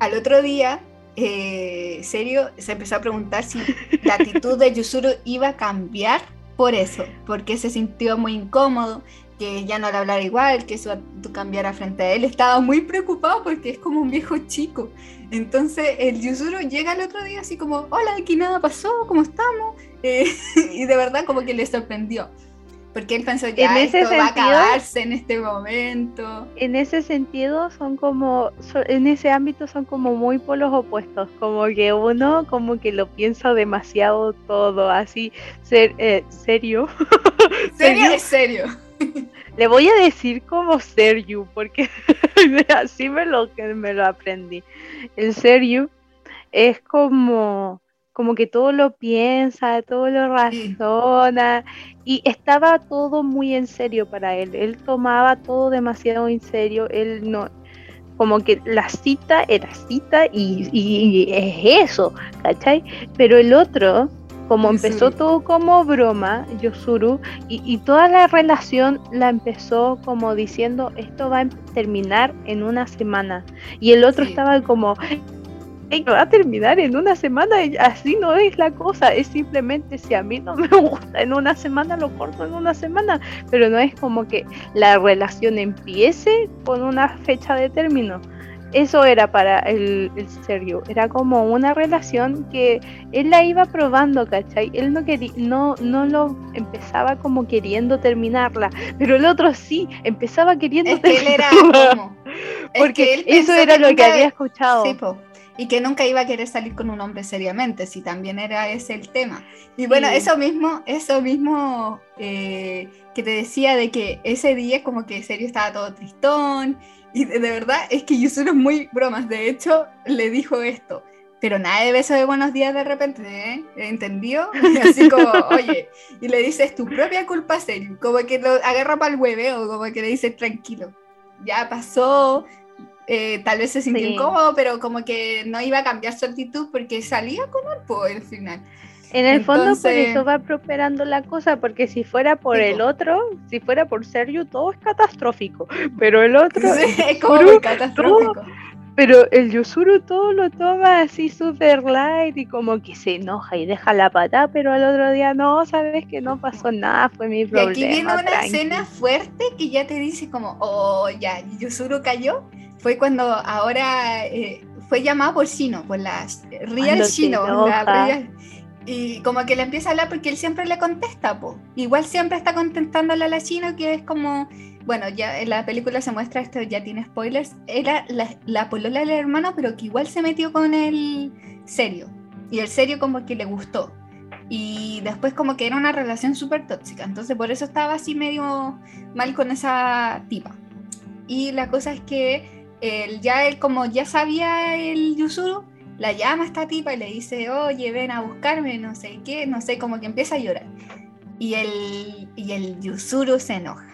al otro día, eh, serio, se empezó a preguntar si la actitud de Yusuru iba a cambiar por eso, porque se sintió muy incómodo, que ya no le hablara igual, que su actitud cambiara frente a él. Estaba muy preocupado porque es como un viejo chico. Entonces el Yusuru llega el otro día así como, hola, aquí nada pasó, ¿cómo estamos? Eh, y de verdad como que le sorprendió. Porque él pensó, ese esto va a sentido- acabarse en este momento. En ese sentido son como, en ese ámbito son como muy polos opuestos, como que uno como que lo piensa demasiado todo, así, ser, eh, serio. ¿Serio? ¿Serio? Es serio. Le voy a decir como serio, porque así me lo, que me lo aprendí. El serio es como, como que todo lo piensa, todo lo razona, y estaba todo muy en serio para él. Él tomaba todo demasiado en serio, él no, como que la cita era cita y, y es eso, ¿cachai? Pero el otro, como empezó todo como broma, Yosuru, y, y toda la relación la empezó como diciendo, esto va a terminar en una semana. Y el otro Sí. estaba como, "Ey, va a terminar en una semana, así no es la cosa, es simplemente si a mí no me gusta en una semana, lo corto en una semana, pero no es como que la relación empiece con una fecha de término. Eso era para el, el serio, era como una relación que él la iba probando, ¿cachai? Él no, quería, no, no lo empezaba como queriendo terminarla, pero el otro sí, empezaba queriendo Es que él era terminarla. como... es Porque que eso era lo que había escuchado. Sí, po. Y que nunca iba a querer salir con un hombre seriamente, si también era ese el tema. Y bueno, Sí. eso mismo, eso mismo eh, que te decía de que ese día como que serio estaba todo tristón. Y de, de verdad es que Yusuru es muy bromas. De hecho, le dijo esto. Pero nada de beso de buenos días de repente, ¿eh? ¿entendió? Así como, oye, y le dices tu propia culpa serio, como que lo agarra para el hueveo, como que le dices tranquilo, ya pasó, eh, tal vez se sintió Sí. incómodo, pero como que no iba a cambiar su actitud porque salía con él por el final. En el fondo por Entonces- eso va prosperando la cosa, porque si fuera por el otro, si fuera por Sergio, todo es catastrófico. Pero el otro, Sí, es como Yusuru, catastrófico. pero el Yusuru todo lo toma así super light y como que se enoja y deja la patada, pero al otro día no, sabes que no pasó nada, fue mi Y problema. aquí viene una tranqui". escena fuerte que ya te dice como, oh, ya, Yusuru cayó. Fue cuando ahora eh, fue llamado por Shino, por la Real Cuando Shino. la. Real- y como que le empieza a hablar porque él siempre le contesta, po. Igual siempre está contestándole a la Shino, que es como, bueno, ya en la película se muestra esto, ya tiene spoilers. Era la, la polola del hermano, pero que igual se metió con el serio. Y el serio como que le gustó. Y después como que era una relación súper tóxica. Entonces por eso estaba así medio mal con esa tipa. Y la cosa es que él ya él como ya sabía el Yusuru, la llama a esta tipa y le dice, oye, ven a buscarme, no sé qué, no sé, como que empieza a llorar. Y el, y el Yusuru se enoja.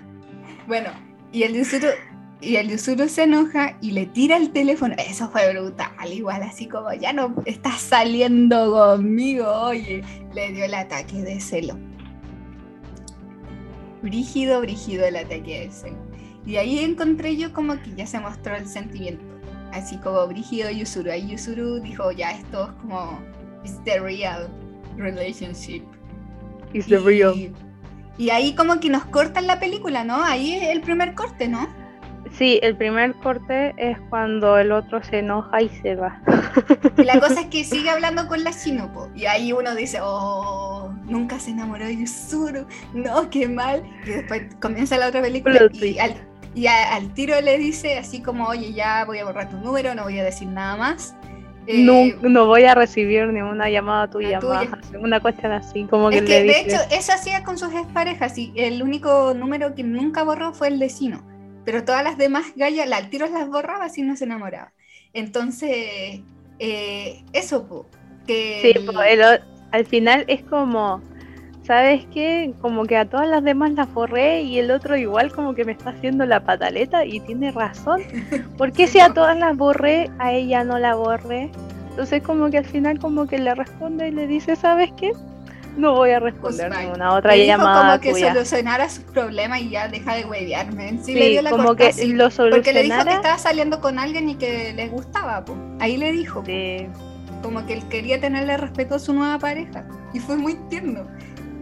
Bueno, y el Yusuru, y el Yusuru se enoja y le tira el teléfono. Eso fue brutal, igual así como, ya no estás saliendo conmigo, oye. Le dio el ataque de celo. Brígido, brígido el ataque de celo. Y ahí encontré yo como que ya se mostró el sentimiento. Así como brígido Yusuru. Ahí Yusuru dijo, ya esto es como, it's the real relationship. It's the real. Y, ahí como que nos cortan la película, ¿no? Ahí es el primer corte, ¿no? Sí, el primer corte es cuando el otro se enoja y se va. Y la cosa es que sigue hablando con la Shinopo. Y ahí uno dice, oh, nunca se enamoró de Yusuru. No, qué mal. Y después comienza la otra película Plot y, al, y a- al tiro le dice así como, oye, ya voy a borrar tu número, no voy a decir nada más. Eh, no, no voy a recibir ni una llamada tuya, más. Una cuestión así, como que es le que de hecho eso hacía con sus exparejas y el único número que nunca borró fue el de Shino. Pero todas las demás gallas, la- al tiro las borraba si no se enamoraba. Entonces, eh, eso, po, que Sí, el- po, el al final es como, ¿sabes qué? Como que a todas las demás las borré y el otro igual como que me está haciendo la pataleta y tiene razón. ¿Por qué si a todas las borré, a ella no la borré? Entonces como que al final como que le responde y le dice, ¿sabes qué? No voy a responder Pues, ninguna otra le dijo llamada como que solucionara sus problemas y ya deja de huevearme. Sí, Sí, le dio la como corta, que sí. lo Porque le dijo que solucionara. estaba saliendo con alguien y que le gustaba, po. ahí le dijo, Sí. como que él quería tenerle respeto a su nueva pareja. Y fue muy tierno.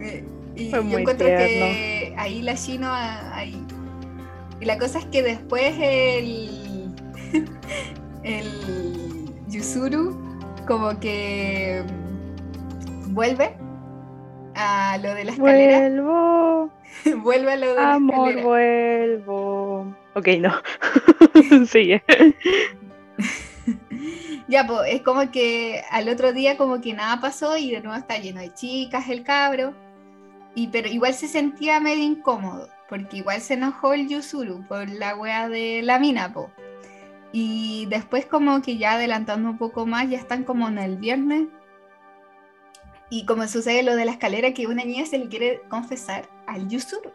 Eh, y Fue yo encuentro que ahí la Chino, ah, ahí. Y la cosa es que después el, el Yusuru como que vuelve a lo de la escalera. Vuelvo. vuelve a lo de la Amor, escalera. vuelvo. Ok, no. Sigue. Ya, pues es como que al otro día como que nada pasó y de nuevo está lleno de chicas el cabro. Y pero igual se sentía medio incómodo, porque igual se enojó el Yusuru por la wea de la mina, po. Y después como que ya adelantando un poco más, ya están como en el viernes. Y como sucede lo de la escalera, que una niña se le quiere confesar al Yusuru.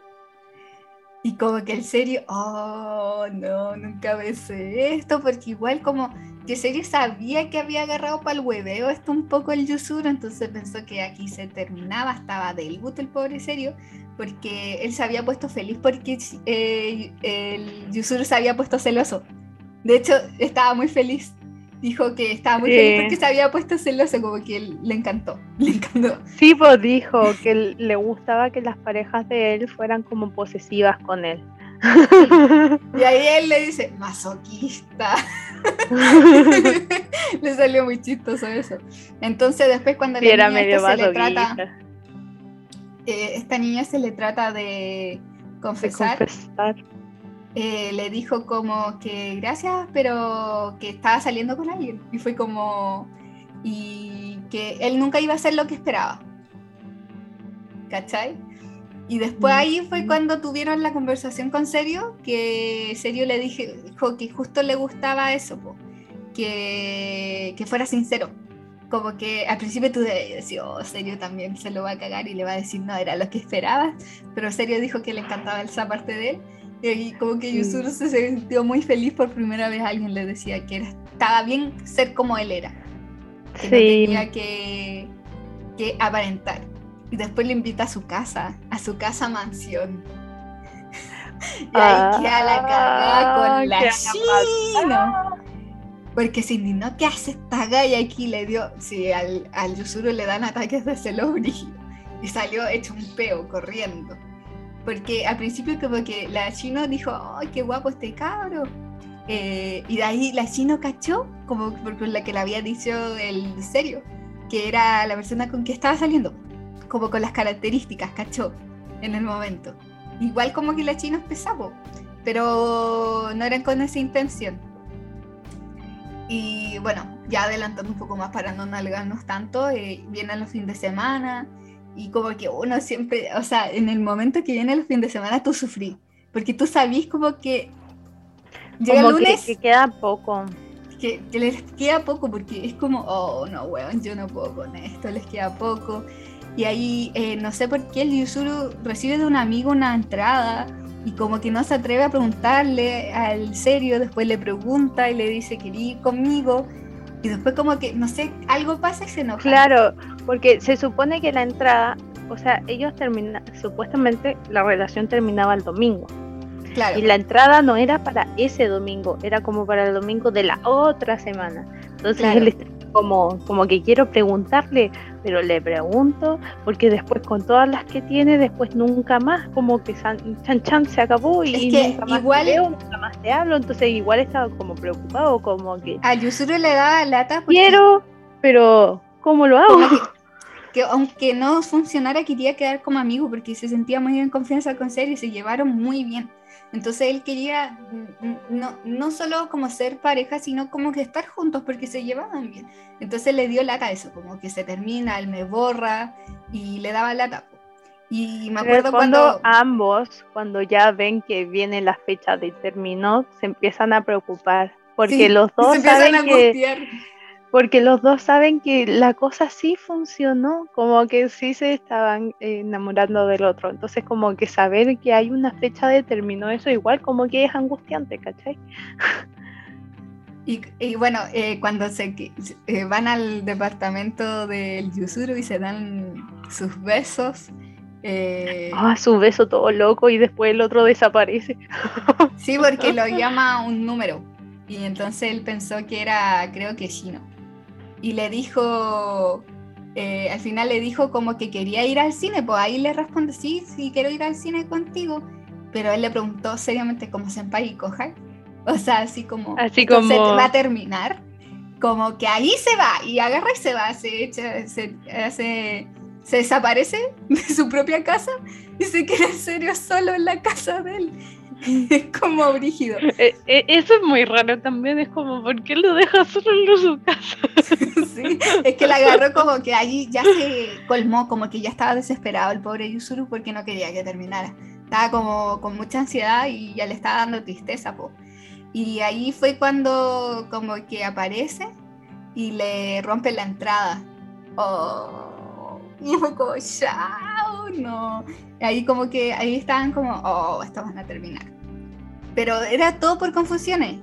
Y como que el serio, oh, no, nunca besé esto, porque igual como que serio sabía que había agarrado para el hueveo esto un poco el Yusuru, entonces pensó que aquí se terminaba, estaba del buto el pobre serio, porque él se había puesto feliz porque eh, el Yusuru se había puesto celoso. De hecho, estaba muy feliz. Dijo que estaba muy Sí. feliz porque se había puesto celoso, como que él- le encantó, le encantó. Sí, pues dijo que le gustaba que las parejas de él fueran como posesivas con él. Y ahí él le dice, masoquista. le salió muy chistoso eso. Entonces después cuando la era niña medio esta se le trata, eh, esta niña se le trata de confesar. eh, le dijo como que gracias, pero que estaba saliendo con alguien. Y fue como, y que él nunca iba a hacer lo que esperaba. ¿Cachai? Y después ahí fue cuando tuvieron la conversación con Serio, que Serio le dije, dijo que justo le gustaba eso, po, que, que fuera sincero. Como que al principio tú decías, oh, Serio también se lo va a cagar y le va a decir, no, era lo que esperabas, pero Serio dijo que le encantaba esa parte de él. Y ahí como que Sí. Yusuru se sintió muy feliz por primera vez alguien le decía que era- estaba bien ser como él era, que no Sí. tenía que, que aparentar. Y después le invita a su casa, a su casa mansión. y ahí queda la cagada Ah, con la queda chino. Porque se indignó, ¿qué hace esta galla aquí? Le dio, sí, al, al Yusuru le dan ataques de brígidos. Y salió hecho un peo, corriendo. Porque al principio como que la chino dijo, ¡ay, qué guapo este cabro! Eh, y de ahí la chino cachó, como por la que le había dicho el serio, que era la persona con que estaba saliendo, como con las características, cachó, en el momento. Igual como que la chino es pesado, pero no eran con esa intención. Y bueno, ya adelantando un poco más para no nalgarnos tanto, eh, vienen los fines de semana y como que uno siempre, o sea, en el momento que vienen los fines de semana tú sufrí, porque tú sabís como que llega Como el que, lunes que queda poco. que, que les queda poco porque es como, oh no, weón, yo no puedo con esto, les queda poco. Y ahí eh, no sé por qué el Yusuru recibe de un amigo una entrada y como que no se atreve a preguntarle al serio, después le pregunta y le dice, quería ir conmigo. Y después como que, no sé, algo pasa y se enoja. Claro, porque se supone que la entrada, o sea, ellos terminan, supuestamente la relación terminaba el domingo. claro. Y la entrada no era para ese domingo, era como para el domingo de la otra semana. Entonces Claro. él está como, como que quiero preguntarle, pero le pregunto, porque después con todas las que tiene, después nunca más, como que san- chan chan se acabó y Es que nunca más igual- te veo, nunca más te hablo, entonces igual estaba como preocupado, como que Al Yusuru le da lata porque quiero, pero ¿cómo lo hago? como que, que aunque no funcionara quería quedar como amigo porque se sentía muy en confianza con Serio y se llevaron muy bien. Entonces él quería no, no solo como ser pareja, sino como que estar juntos porque se llevaban bien. Entonces le dio lata eso, como que se termina, él me borra y le daba lata. Y me acuerdo cuando... ambos, cuando ya ven que viene la fecha de término, se empiezan a preocupar. Porque Sí, los se dos saben que. Porque los dos saben que la cosa sí funcionó, como que sí se estaban eh, enamorando del otro. Entonces, como que saber que hay una fecha de término, eso igual como que es angustiante, ¿cachai? Y, y bueno, eh, cuando se eh, van al departamento del Yusuru y se dan sus besos, eh, Ah, su beso todo loco y después el otro desaparece. sí, porque lo llama un número. Y entonces él pensó que era, creo que Shino. Y le dijo, eh, al final le dijo como que quería ir al cine, pues ahí le responde, sí, sí, quiero ir al cine contigo. Pero él le preguntó seriamente como senpai y kohai. O sea, así como, Así "¿Esto se como- va a terminar? como que ahí se va y agarra y se va, se echa, se, hace, se desaparece de su propia casa y se queda en serio solo en la casa de él. Es como brígido. Eh, eh, eso es muy raro también, es como, ¿por qué lo deja solo en su casa? sí, es que la agarró como que allí ya se colmó, como que ya estaba desesperado el pobre Yusuru porque no quería que terminara. Estaba como con mucha ansiedad y ya le estaba dando tristeza, po. Y ahí fue cuando como que aparece y le rompe la entrada. Oh, y fue como, chao, no. Y ahí como que, ahí estaban como, oh, esto van a terminar. Pero era todo por confusiones.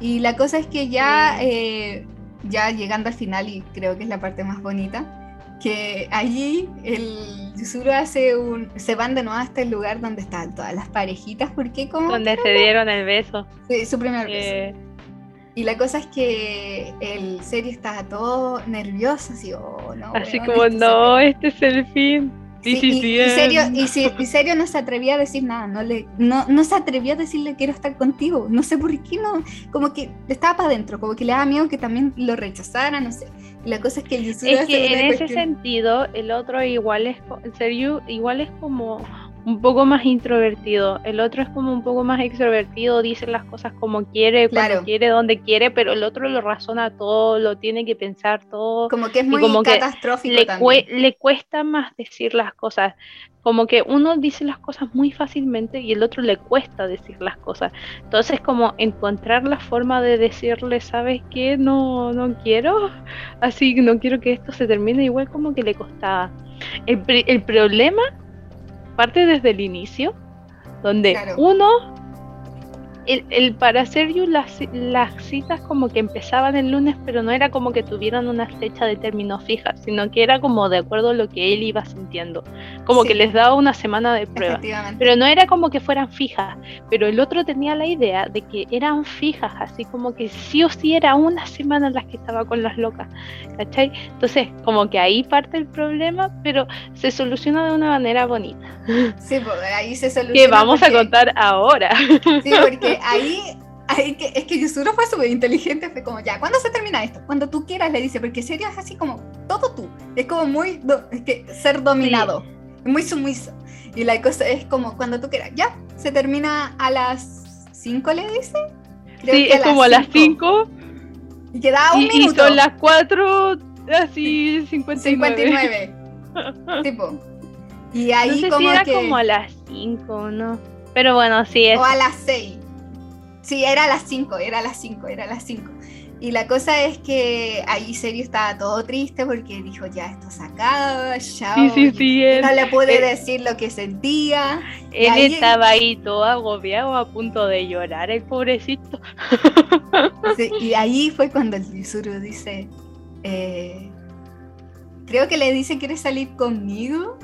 Y la cosa es que ya, eh, ya llegando al final, y creo que es la parte más bonita, que allí el Yusuru hace un... se van de nuevo hasta el lugar donde están todas las parejitas, porque como... Donde se dieron el beso. Sí, su primer beso. Y la cosa es que el serio estaba todo nervioso, así, oh, no. Así como, este no, este es el fin. Sí, sí, y, serio, y, serio no se atrevía a decir nada, no, le, no, no se atrevía a decirle quiero estar contigo, no sé por qué no, como que estaba para adentro, como que le daba miedo que también lo rechazara, no sé. Y la cosa es que el Es que en ese sentido, el otro igual es, serio igual es como un poco más introvertido, el otro es como un poco más extrovertido, dice las cosas como quiere, cuando quiere, donde quiere, pero el otro lo razona todo, lo tiene que pensar todo. Como que es muy catastrófico le, le cuesta más decir las cosas, como que uno dice las cosas muy fácilmente y el otro le cuesta decir las cosas. Entonces como encontrar la forma de decirle, ¿sabes qué? No, no quiero, así no quiero que esto se termine, igual como que le costaba. El, el problema parte desde el inicio, donde uno, el, el, para Sergio las, las citas como que empezaban el lunes, pero no era como que tuvieran una fecha de término fija, sino que era como de acuerdo a lo que él iba sintiendo, como que les daba una semana de prueba, pero no era como que fueran fijas, pero el otro tenía la idea de que eran fijas, así como que sí o sí era una semana en las que estaba con las locas, ¿cachai? Entonces, como que ahí parte el problema, pero se soluciona de una manera bonita. Sí, pues ahí se soluciona. Que vamos a contar ahora. Sí, porque ahí, ahí que, es que Yusuro fue súper inteligente, fue como, ya, ¿cuándo se termina esto? Cuando tú quieras, le dice, porque serio es así como, todo tú, es como muy, es que ser dominado, muy sumiso. Y la cosa es como, cuando tú quieras, ya, se termina a las 5, le dice. sí, es como a las 5. Y queda un minuto. Y son las 4, así 59. 59. tipo. Y ahí no sé como si era que... como a las 5, ¿no? Pero bueno, sí es. O a las 6. Sí, era a las 5, era a las 5, era a las 5. Y la cosa es que ahí Serio estaba todo triste porque dijo, ya esto se acaba, ya sí, sí, sí, no le pude decir lo que sentía. Él estaba ahí todo agobiado, a punto de llorar, el pobrecito. Y ahí fue cuando el Yusuru dice, eh, creo que le dice, ¿quieres salir conmigo?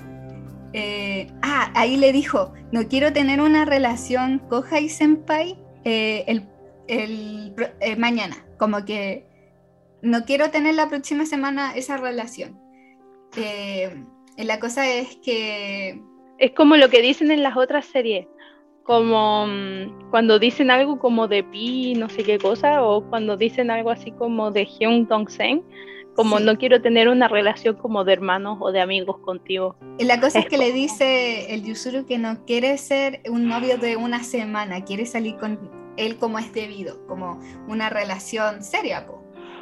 Eh, ah, ahí le dijo, no quiero tener una relación Kohai Senpai eh, el, eh, mañana, como que no quiero tener la próxima semana esa relación. la cosa es que... Es como lo que dicen en las otras series, como mm, cuando dicen algo como de Pi, no sé qué cosa, o cuando dicen algo así como de Hyun Dong Sen, como no quiero tener una relación como de hermanos o de amigos contigo. Y la cosa es, que le dice el Yusuru que no quiere ser un novio de una semana, quiere salir con él como es debido, como una relación seria.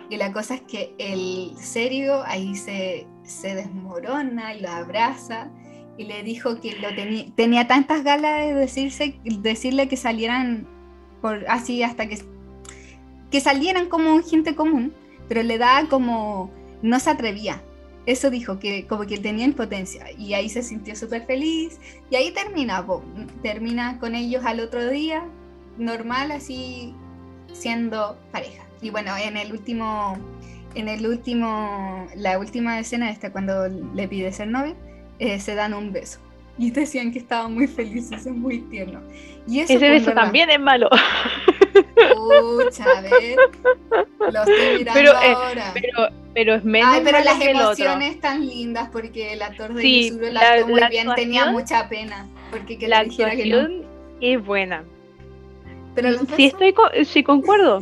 Y la cosa es que el serio ahí se, se desmorona y lo abraza y le dijo que lo tenía tantas ganas de decirse, decirle que salieran por así hasta que, que salieran como gente común pero le da como, no se atrevía. Eso dijo, que como que tenía impotencia y ahí se sintió súper feliz y ahí termina, termina con ellos al otro día, normal así siendo pareja. Y bueno, en el último, en el último, la última escena esta cuando le pide ser novio, eh, se dan un beso y decían que estaban muy felices, es muy tierno. Y Ese beso también es malo. Pucha, a ver. Lo estoy mirando pero, eh, pero, pero es menos Ay, pero malo las emociones tan lindas porque el actor de Sí, la actuó muy la bien, tenía mucha pena. Porque que La dijera que no. actuación es buena. Pero Sí, besos- estoy co- sí concuerdo.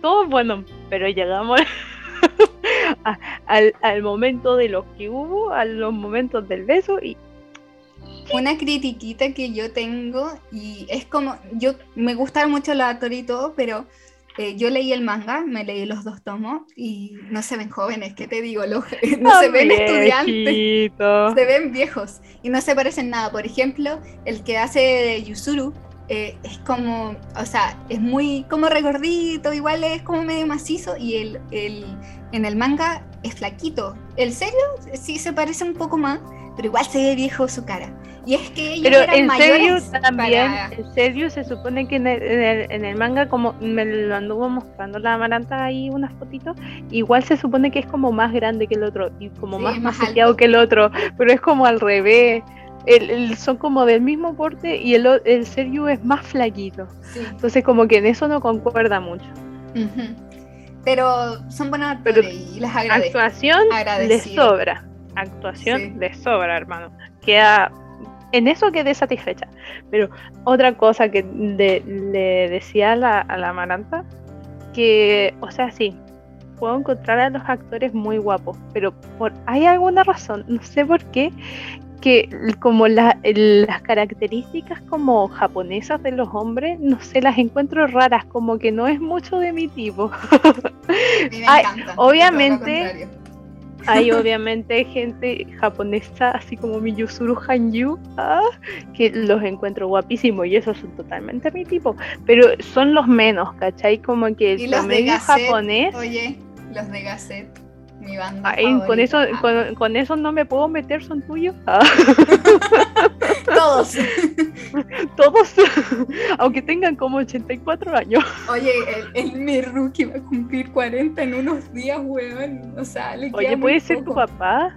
Todo es bueno. pero llegamos a- al, al momento de los que hubo, a los momentos del beso y Una critiquita que yo tengo y es como, yo me gustan mucho los actores y todo, pero eh, yo leí el manga, me leí los dos tomos y no se ven jóvenes, ¿qué te digo? Los- no se ven estudiantes. Se ven viejos y no se parecen nada. Por ejemplo, el que hace de Yusuru eh, es como, o sea, es muy como regordito, igual es como medio macizo y el, el- en el manga es flaquito. El serio sí se parece un poco más, pero igual se ve viejo su cara. Y es que ellos Pero eran serio mayores también, para- en serio se supone que en el, en el- en el manga, como me lo anduvo mostrando la amaranta ahí unas fotitos, igual se supone que es como más grande que el otro y como Sí, más alto. que el otro, pero es como al revés. El, el- son como del mismo porte y el, el Seryu es más flaquito. Sí. Entonces como que en eso no concuerda mucho. Pero son buenos Pero actores y les agradezco. Actuación le Agradecido. sobra. Actuación Sí. le sobra, hermano. Queda. En eso quedé satisfecha. Pero otra cosa que de- le decía a la, a la Amaranta, que, o sea, sí, puedo encontrar a los actores muy guapos, pero por hay alguna razón, no sé por qué, que como la- las características como japonesas de los hombres, no sé, las encuentro raras, como que no es mucho de mi tipo. A mí me Ay, obviamente-. Hay obviamente gente japonesa, así como mi Yusuru Hanyu, ah, que los encuentro guapísimos y esos son totalmente mi tipo, pero son los menos, ¿cachai? Como que el promedio japonés, Oye, los de Gazette, mi banda. ay, con eso favorita. con, con eso no me puedo meter, son tuyos. Ah, Todos. todos, aunque tengan como 84 años. Oye, el, el mi rookie va a cumplir 40 en unos días, weón. O sea, le Oye, ¿puede ser tu papá?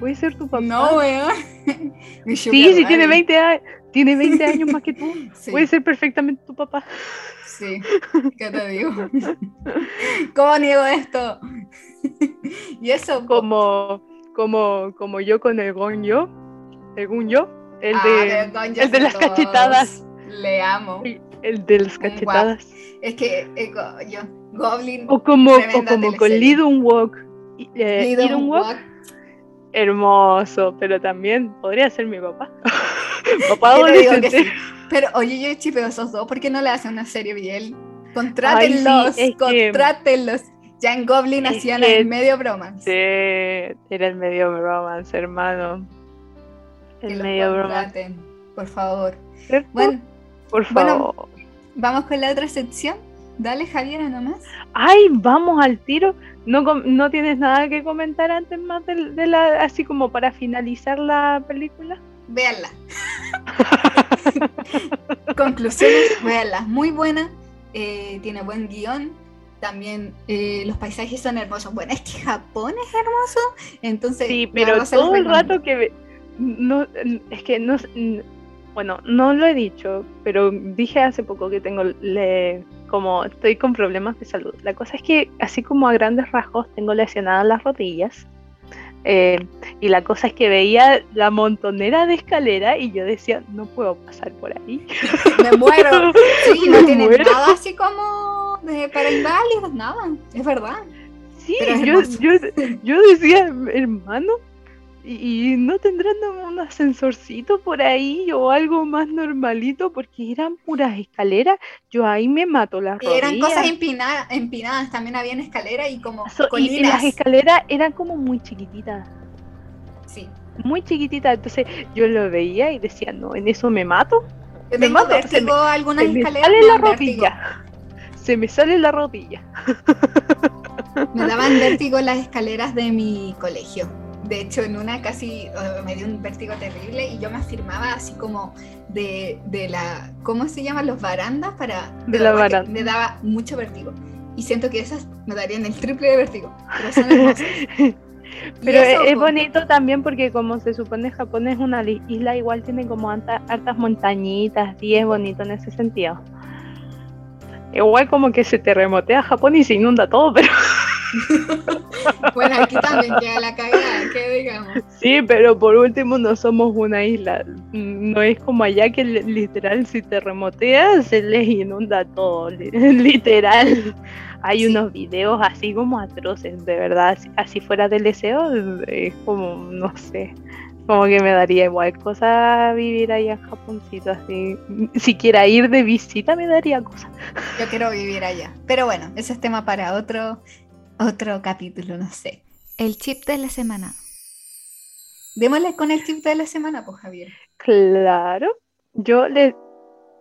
¿Puede ser tu papá? No, weón. Sí, sí, tiene daddy. 20, a- tiene 20 años más que tú. Sí, Puede ser perfectamente tu papá. Sí. ¿Qué te digo? ¿Cómo niego esto? y eso. como como como yo con el Gonyo, el Gonyo, el Ah, de con el de las cachetadas. Le amo. el de las cachetadas Es que eh, go- yo, Goblin. o como o como con. Lidun Walk, eh, Lidun Walk, Walk, hermoso, pero también podría ser mi papá. papá Yo adolescente. Sí. Pero oye, yo chipeo esos dos, ¿por qué no le hacen una serie bien? Contrátenlos, que- contrátenlos. Ya en Goblin es hacían que- el medio bromance. Sí, era el medio romance, hermano. Que El los medio romance. contraten, por favor. ¿cierto? Bueno, Por bueno. favor. vamos con la otra sección. Dale, Javiera, nomás. Ay, vamos al tiro. ¿No, no tienes nada que comentar antes más de, de la, así como para finalizar la película? Véanla. Conclusiones, véanla. Muy buena. eh, tiene buen guion. También eh, los paisajes son hermosos. Bueno, es que Japón es hermoso. Entonces, Sí, pero todo el rato que no es que no bueno, no lo he dicho, pero dije hace poco que tengo le, como estoy con problemas de salud. La cosa es que así como a grandes rasgos tengo lesionadas las rodillas. Eh, y la cosa es que veía la montonera de escalera y yo decía, no puedo pasar por ahí. Me muero. Sí, no tiene nada así como de, para inválidos, nada. Es verdad. Sí, yo, yo, yo decía, hermano, ¿y y no tendrán un ascensorcito por ahí o algo más normalito? Porque eran puras escaleras, yo ahí me mato las rodillas. eran cosas empinadas, empinadas. También habían escalera y como So- y, y colinas. las escaleras eran como muy chiquititas, Sí. muy chiquititas. Entonces yo lo veía y decía, no, en eso me mato. Yo Me tengo mato, se algunas Se me escaleras sale me la dan vértigo. rodilla. Se me sale la rodilla. Me daban vértigo las escaleras de mi colegio. De hecho, en una casi eh, me dio un vértigo terrible y yo me afirmaba así como de, de la, ¿cómo se llaman? Los barandas para... De la verdad que baranda. Me daba mucho vértigo. Y siento que esas me darían el triple de vértigo. Pero son hermosas. Y Pero eso, es, bonito también porque como se supone Japón es una isla, igual tiene como harta- hartas montañitas y es bonito en ese sentido. Igual como que se terremotea Japón y se inunda todo, pero Bueno, aquí también queda la cagada. que digamos. Sí, pero por último no somos una isla. No es como allá que li- literal si te remoteas se les inunda todo. li- Literal. Hay Sí. unos videos así como atroces, de verdad. Así fuera del deseo, es como, no sé. Como que me daría igual cosa vivir allá en Japoncito así. Siquiera ir de visita me daría cosa. Yo quiero vivir allá. Pero bueno, ese es tema para otro, otro capítulo, no sé. El chip de la semana. Démosle con el tip de la semana, pues Javier. Claro, yo le...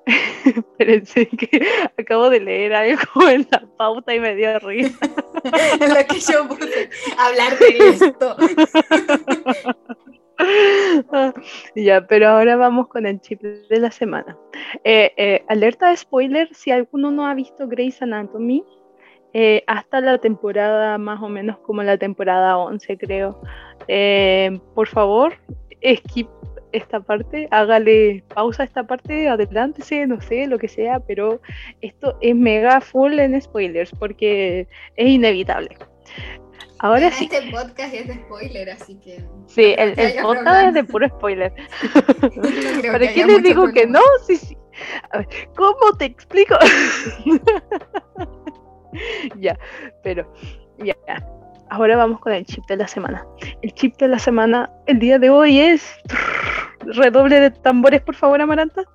Espérense que acabo de leer algo en la pauta y me dio risa. en lo que yo puse hablar de esto. ya, pero ahora vamos con el chip de la semana. Eh, eh, alerta de spoiler, si alguno no ha visto Grey's Anatomy, eh, hasta la temporada más o menos como la temporada 11 creo. Eh, por favor, skip esta parte, hágale pausa a esta parte, adelántese, no sé, lo que sea, pero esto es mega full en spoilers porque es inevitable. Ahora sí, Este podcast es de spoiler, así que. sí, no el, el podcast problema. es de puro spoiler. no ¿Para qué les digo que no? Sí, sí. A ver, ¿cómo te explico? ya, pero ya. Ahora vamos con el chip de la semana. El chip de la semana, el día de hoy es. Redoble de tambores, por favor, Amaranta.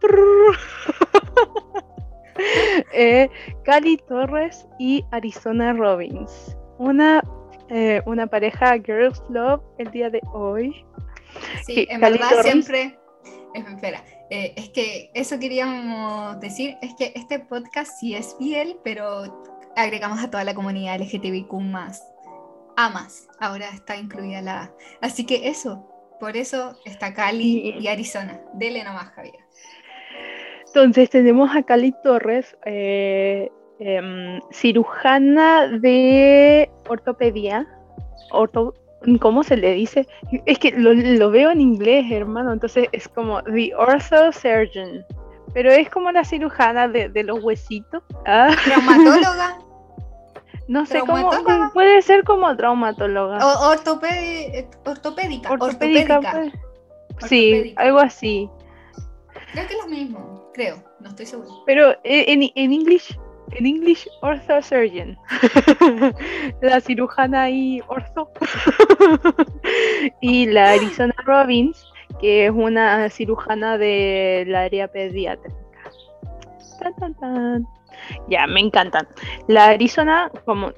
Eh, Cali Torres y Arizona Robbins. Una, eh, una pareja Girls Love el día de hoy. Sí, en Cali verdad Torres- siempre. eh, Espera, eh, es que eso queríamos decir, es que este podcast sí es fiel, pero agregamos a toda la comunidad LGTBIQ más. A más, ahora está incluida la A. Así que eso, por eso está Cali y Arizona. Dele nomás, Javier. Entonces tenemos a Cali Torres, eh, em, cirujana de ortopedia. Orto, ¿Cómo se le dice? Es que lo, lo veo en inglés, hermano. Entonces es como The Ortho Surgeon. Pero es como la cirujana de, de los huesitos. Ah, Traumatóloga no sé cómo. Puede ser como traumatóloga. o ortopedi- ortopédica. ortopédica. ortopédica. pues. Sí, Ortopédica. algo así. Creo que es lo mismo, creo, no estoy segura. Pero eh, en, en English, en English, ortho surgeon. la cirujana y ortho. y la Arizona Robbins, es una cirujana del área pediátrica. Ya, me encantan. La Arizona, como,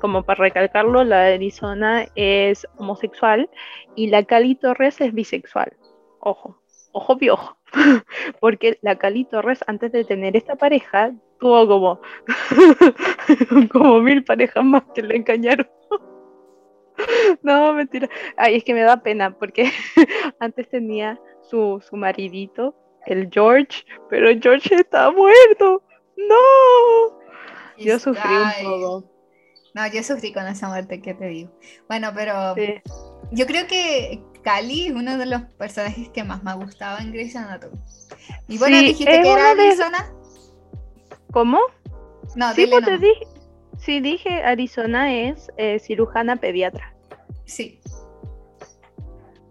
como para recalcarlo, la Arizona es homosexual y la Cali Torres es bisexual. Ojo, ojo piojo. Porque la Cali Torres, antes de tener esta pareja, tuvo como, como mil parejas más que le engañaron. No, mentira. Ay, es que me da pena porque antes tenía su, su maridito, el George, pero George está muerto. No. Yo sufrí un poco. No, yo sufrí con esa muerte, ¿qué te digo? Bueno, pero Sí. yo creo que Cali es uno de los personajes que más me ha gustado en Grey's Anatomy. Y bueno, Sí, dijiste que era de- Arizona. ¿Cómo? No, Sí, dile pues te dije. Sí, dije, Arizona es eh, cirujana pediatra. Sí,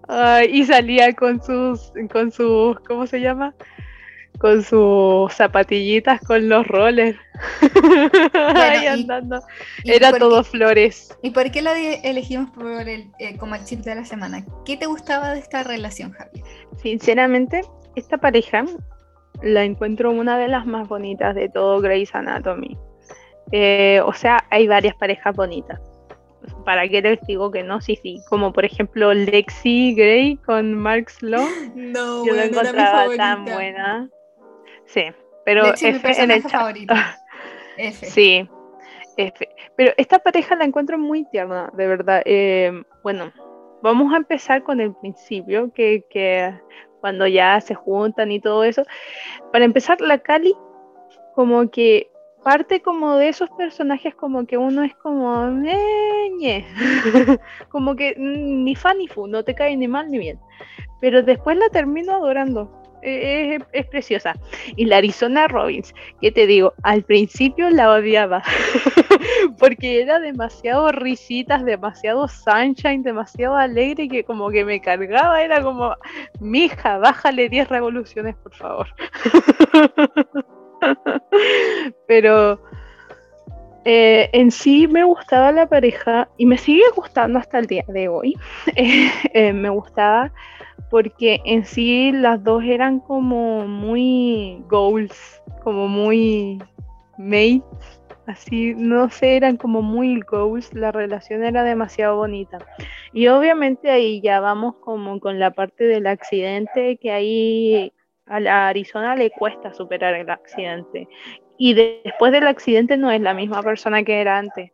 Ay, y salía con sus, con sus, ¿cómo se llama? Con sus zapatillitas con los rollers. Ahí y- andando. ¿Y Era todo qué- flores. ¿Y por qué la elegimos por el, eh, como el chip de la semana? ¿Qué te gustaba de esta relación, Javier? Sinceramente, esta pareja la encuentro una de las más bonitas de todo Grey's Anatomy. Eh, o sea, hay varias parejas bonitas. ¿Para qué les digo que no? Sí, sí. Como por ejemplo Lexi Grey con Mark Sloan. No, Yo la encontraba tan buena. Sí, pero Lexi mi F en el favorito. F. Sí, F. Pero esta pareja la encuentro muy tierna, de verdad. Eh, bueno, vamos a empezar con el principio, que, que cuando ya se juntan y todo eso. Para empezar, la Cali, como que parte como de esos personajes como que uno es como "Eh, ñe". como que mm, ni fan ni fu, no te cae ni mal ni bien. Pero después la termino adorando. es, es, preciosa. Y la Arizona Robbins, que te digo, al principio la odiaba, porque era demasiado risitas, demasiado sunshine, demasiado alegre, que como que me cargaba, era como, mija, bájale 10 revoluciones, por favor. Pero eh, en sí me gustaba la pareja y me sigue gustando hasta el día de hoy. Eh, me gustaba porque en sí las dos eran como muy goals, como muy mates, así, no sé, eran como muy goals, la relación era demasiado bonita. Y obviamente ahí ya vamos como con la parte del accidente, que ahí a Arizona le cuesta superar el accidente. Y después del accidente no es la misma persona que era antes.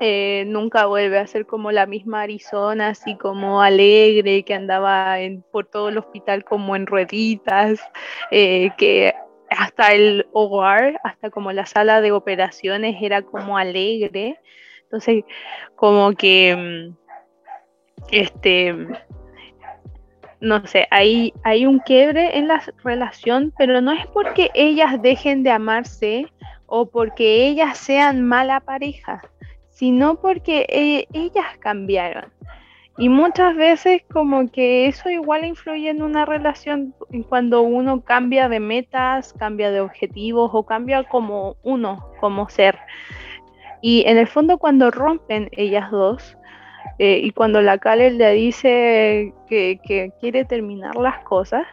Eh, nunca vuelve a ser como la misma Arizona, así como alegre, que andaba por todo el hospital como en rueditas, eh, que hasta el hogar, hasta como la sala de operaciones era como alegre. Entonces, como que, mm, este, no sé, hay, hay un quiebre en la relación, pero no es porque ellas dejen de amarse o porque ellas sean mala pareja, sino porque eh, ellas cambiaron. Y muchas veces como que eso igual influye en una relación cuando uno cambia de metas, cambia de objetivos o cambia como uno, como ser. Y en el fondo cuando rompen ellas dos, eh, y cuando la Kale le dice que, quiere terminar las cosas,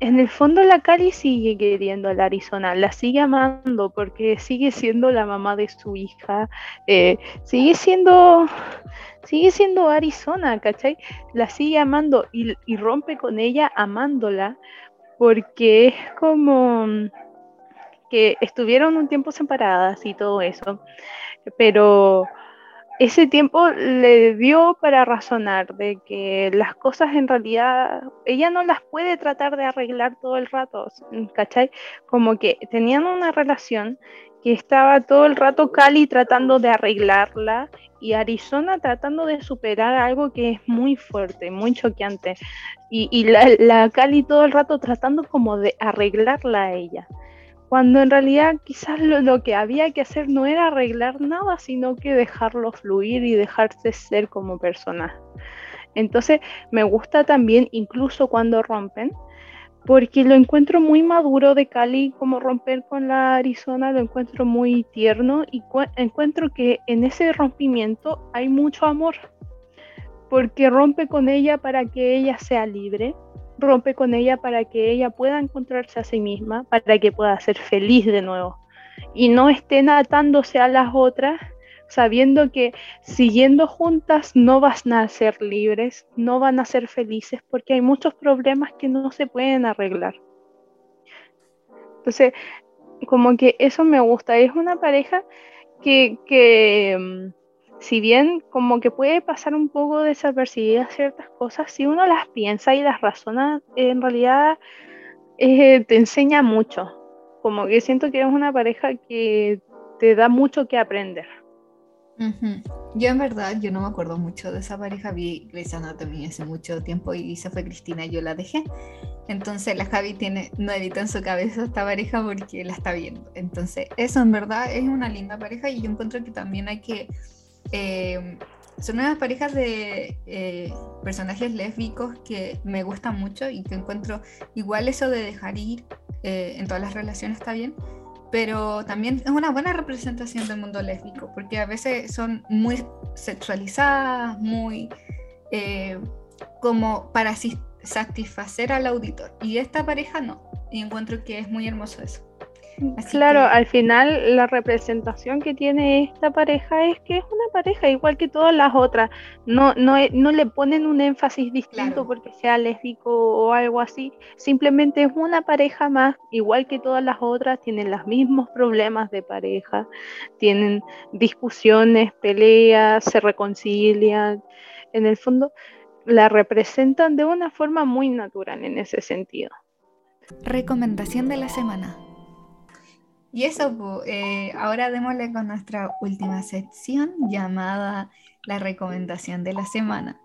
en el fondo la Cali sigue queriendo a la Arizona, la sigue amando porque sigue siendo la mamá de su hija, eh, sigue siendo sigue siendo Arizona, ¿cachai? La sigue amando y, y, rompe con ella amándola porque es como que estuvieron un tiempo separadas y todo eso, pero ese tiempo le dio para razonar de que las cosas en realidad ella no las puede tratar de arreglar todo el rato, ¿cachai? Como que tenían una relación que estaba todo el rato Cali tratando de arreglarla y Arizona tratando de superar algo que es muy fuerte, muy choqueante. Y, la, la Cali todo el rato tratando como de arreglarla a ella cuando en realidad quizás lo, que había que hacer no era arreglar nada, sino que dejarlo fluir y dejarse ser como persona. Entonces me gusta también incluso cuando rompen, porque lo encuentro muy maduro de Cali, como romper con la Arizona, lo encuentro muy tierno y encuentro que en ese rompimiento hay mucho amor, porque rompe con ella para que ella sea libre, rompe con ella para que ella pueda encontrarse a sí misma, para que pueda ser feliz de nuevo. Y no estén atándose a las otras, sabiendo que siguiendo juntas no van a ser libres, no van a ser felices, porque hay muchos problemas que no se pueden arreglar. Entonces, como que eso me gusta. Es una pareja que, que mm, si bien como que puede pasar un poco desapercibidas ciertas cosas, si uno las piensa y las razona, en realidad eh, te enseña mucho. Como que siento que es una pareja que te da mucho que aprender. Yo en verdad, yo no me acuerdo mucho de esa pareja, vi Grey's Anatomy hace mucho tiempo y se fue Cristina y yo la dejé. Entonces la Javi tiene nuevita en su cabeza esta pareja porque la está viendo. Entonces eso en verdad es una linda pareja y yo encuentro que también hay que eh, son unas parejas de eh, personajes lésbicos que me gustan mucho y que encuentro igual eso de dejar ir eh, en todas las relaciones está bien, pero también es una buena representación del mundo lésbico, porque a veces son muy sexualizadas, muy como para satisfacer al auditor. Y esta pareja no, y encuentro que es muy hermoso eso claro, al final la representación que tiene esta pareja es que es una pareja igual que todas las otras. No, no, no le ponen un énfasis distinto porque sea lésbico o algo así. Simplemente es una pareja más, igual que todas las otras, tienen los mismos problemas de pareja, tienen discusiones, peleas, se reconcilian. En el fondo, la representan de una forma muy natural en ese sentido. Recomendación de la semana. Y eso, eh, ahora démosle con nuestra última sección llamada la recomendación de la semana.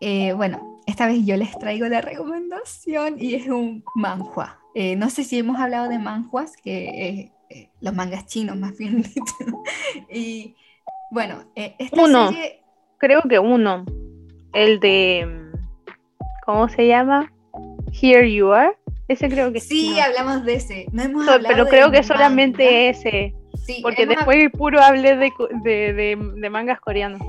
eh, bueno, esta vez yo les traigo la recomendación y es un manhua. Eh, no sé si hemos hablado de manhuas, que los mangas chinos más bien dicho. y bueno, esta uno, serie... creo que uno, el de, ¿cómo se llama? Here You Are. Ese creo que sí. hablamos de ese. No hemos pero creo que solamente ese. Sí, porque después puro hablé de, de, de, mangas coreanos.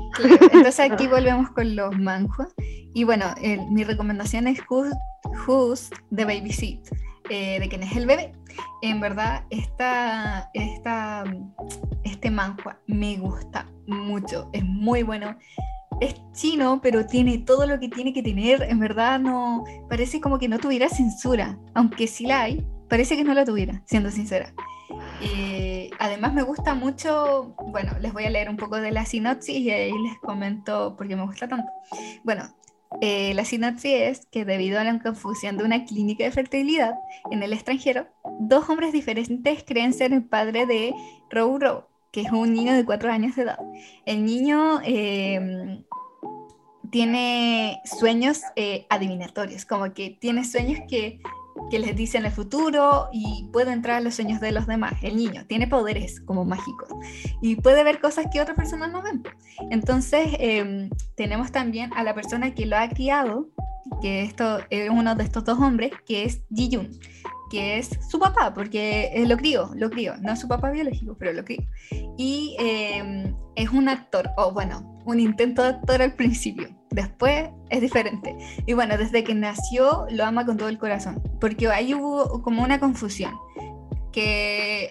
entonces aquí volvemos con los manhwas. Y bueno, mi recomendación es Who's, the Baby Seat, eh, de quién es el bebé. En verdad, esta, esta, este manhua me gusta mucho, es muy bueno es chino, pero tiene todo lo que tiene que tener. En verdad, no parece como que no tuviera censura, aunque sí la hay, parece que no la tuviera, siendo sincera. Eh, además, me gusta mucho. Bueno, les voy a leer un poco de la sinopsis y ahí les comento por qué me gusta tanto. Bueno, eh, la sinopsis es que debido a la confusión de una clínica de fertilidad en el extranjero, dos hombres diferentes creen ser el padre de Rou Rou, que es un niño de cuatro años de edad. El niño em, tiene sueños eh, adivinatorios, como que tiene sueños que, que, les dicen el futuro y puede entrar a los sueños de los demás. El niño tiene poderes como mágicos y puede ver cosas que otras personas no ven. Entonces em, tenemos también a la persona que lo ha criado, que esto es uno de estos dos hombres, que es Ji Jun que es su papá, porque lo crió, lo crió, no es su papá biológico, pero lo crió. Y em, es un actor, o bueno, un intento de actor al principio, después es diferente. Y bueno, desde que nació lo ama con todo el corazón, porque ahí hubo como una confusión, que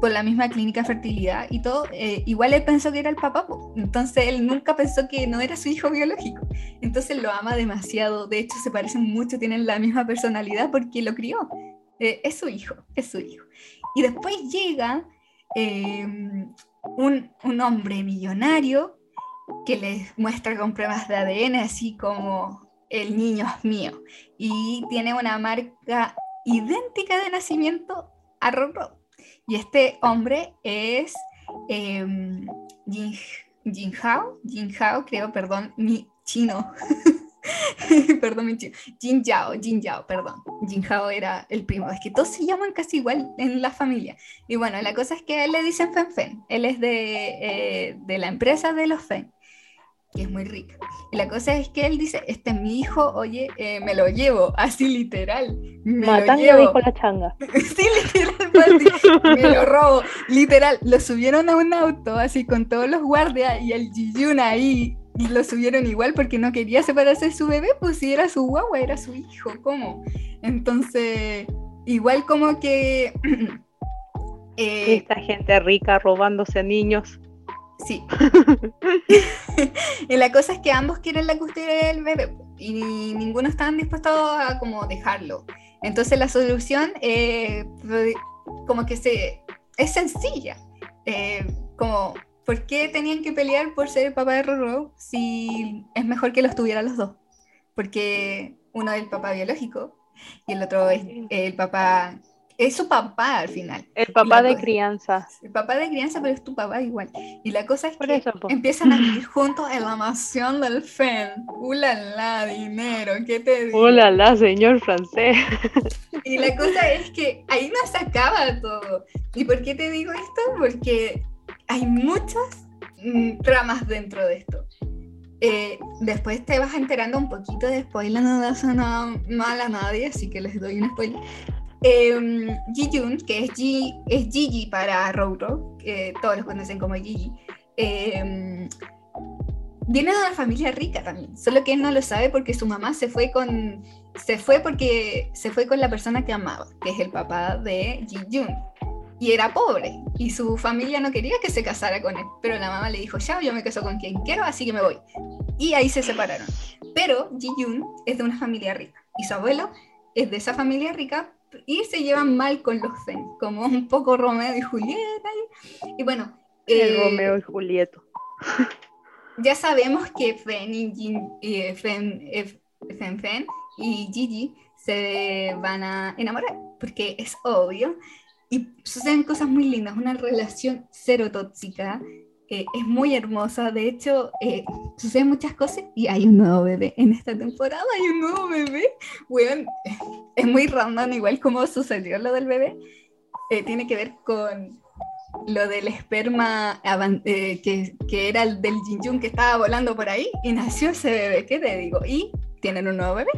por la misma clínica fertilidad y todo, eh, igual él pensó que era el papá, entonces él nunca pensó que no era su hijo biológico, entonces lo ama demasiado, de hecho se parecen mucho, tienen la misma personalidad porque lo crió, eh, es su hijo, es su hijo. Y después llega em, un, un, hombre millonario que les muestra con pruebas de ADN, así como el niño es mío, y tiene una marca idéntica de nacimiento a Roro. Y este hombre es eh, Jin, Jin Hao, Jin Hao, creo, perdón, mi chino. perdón. Jin Yao, Jin Yao, perdón. Jin Hao era el primo. Es que todos se llaman casi igual en la familia. Y bueno, la cosa es que a él le dicen Fen Fen. Él es de, eh, de la empresa de los Fen que es muy rica. Y la cosa es que él dice, este es mi hijo, oye, eh, me lo llevo, así literal. Me lo llevo. la changa. sí, literal, me lo robo. Literal, lo subieron a un auto, así con todos los guardias y el Jiyun ahí y lo subieron igual porque no quería separarse de su bebé, pues si era su guagua, era su hijo, ¿cómo? Entonces, igual como que... eh, Esta gente rica robándose a niños. Sí. y la cosa es que ambos quieren la custodia del bebé y ninguno está dispuesto a como dejarlo. Entonces la solución eh, como que se, es sencilla. Eh, como ¿por qué tenían que pelear por ser el papá de Roro si es mejor que los tuvieran los dos? Porque uno es el papá biológico y el otro es el papá es su papá al final. El papá de crianza. El papá de crianza, pero es tu papá igual. Y la cosa es que empiezan a vivir juntos en la mansión del FEN. ¡Ulala, dinero! ¿Qué te digo? ¡Ulala, señor francés! Y la cosa es que ahí no se acaba todo. ¿Y por qué te digo esto? Porque hay muchas mm, tramas dentro de esto. Eh, después te vas enterando un poquito de spoiler, no das nada mal a nadie, así que les doy un spoiler. Eh, Ji-Jun, que es, G, es Gigi para Rouro, que todos los conocen como Gigi, em, viene de una familia rica también, solo que él no lo sabe porque su mamá se fue con se fue porque se fue con la persona que amaba, que es el papá de Ji-Jun y era pobre y su familia no quería que se casara con él, pero la mamá le dijo, ya, yo me caso con quien quiero, así que me voy. Y ahí se separaron. Pero Ji Yun es de una familia rica y su abuelo es de esa familia rica y se llevan mal con los Fen, como un poco Romeo y Julieta. Y, bueno... Eh, Romeo y Julieta. ya sabemos que Fen y Jin, eh, Fen, eh, Fen, Fen y Gigi se van a enamorar, porque es obvio y suceden cosas muy lindas, una relación cero tóxica, eh, es muy hermosa. De hecho, eh, suceden muchas cosas y hay un nuevo bebé. En esta temporada hay un nuevo bebé. Bueno, es muy random, igual como sucedió lo del bebé. Eh, tiene que ver con lo del esperma que, que, era el del Jinjun que estaba volando por ahí y nació ese bebé, ¿qué te digo? Y tienen un nuevo bebé.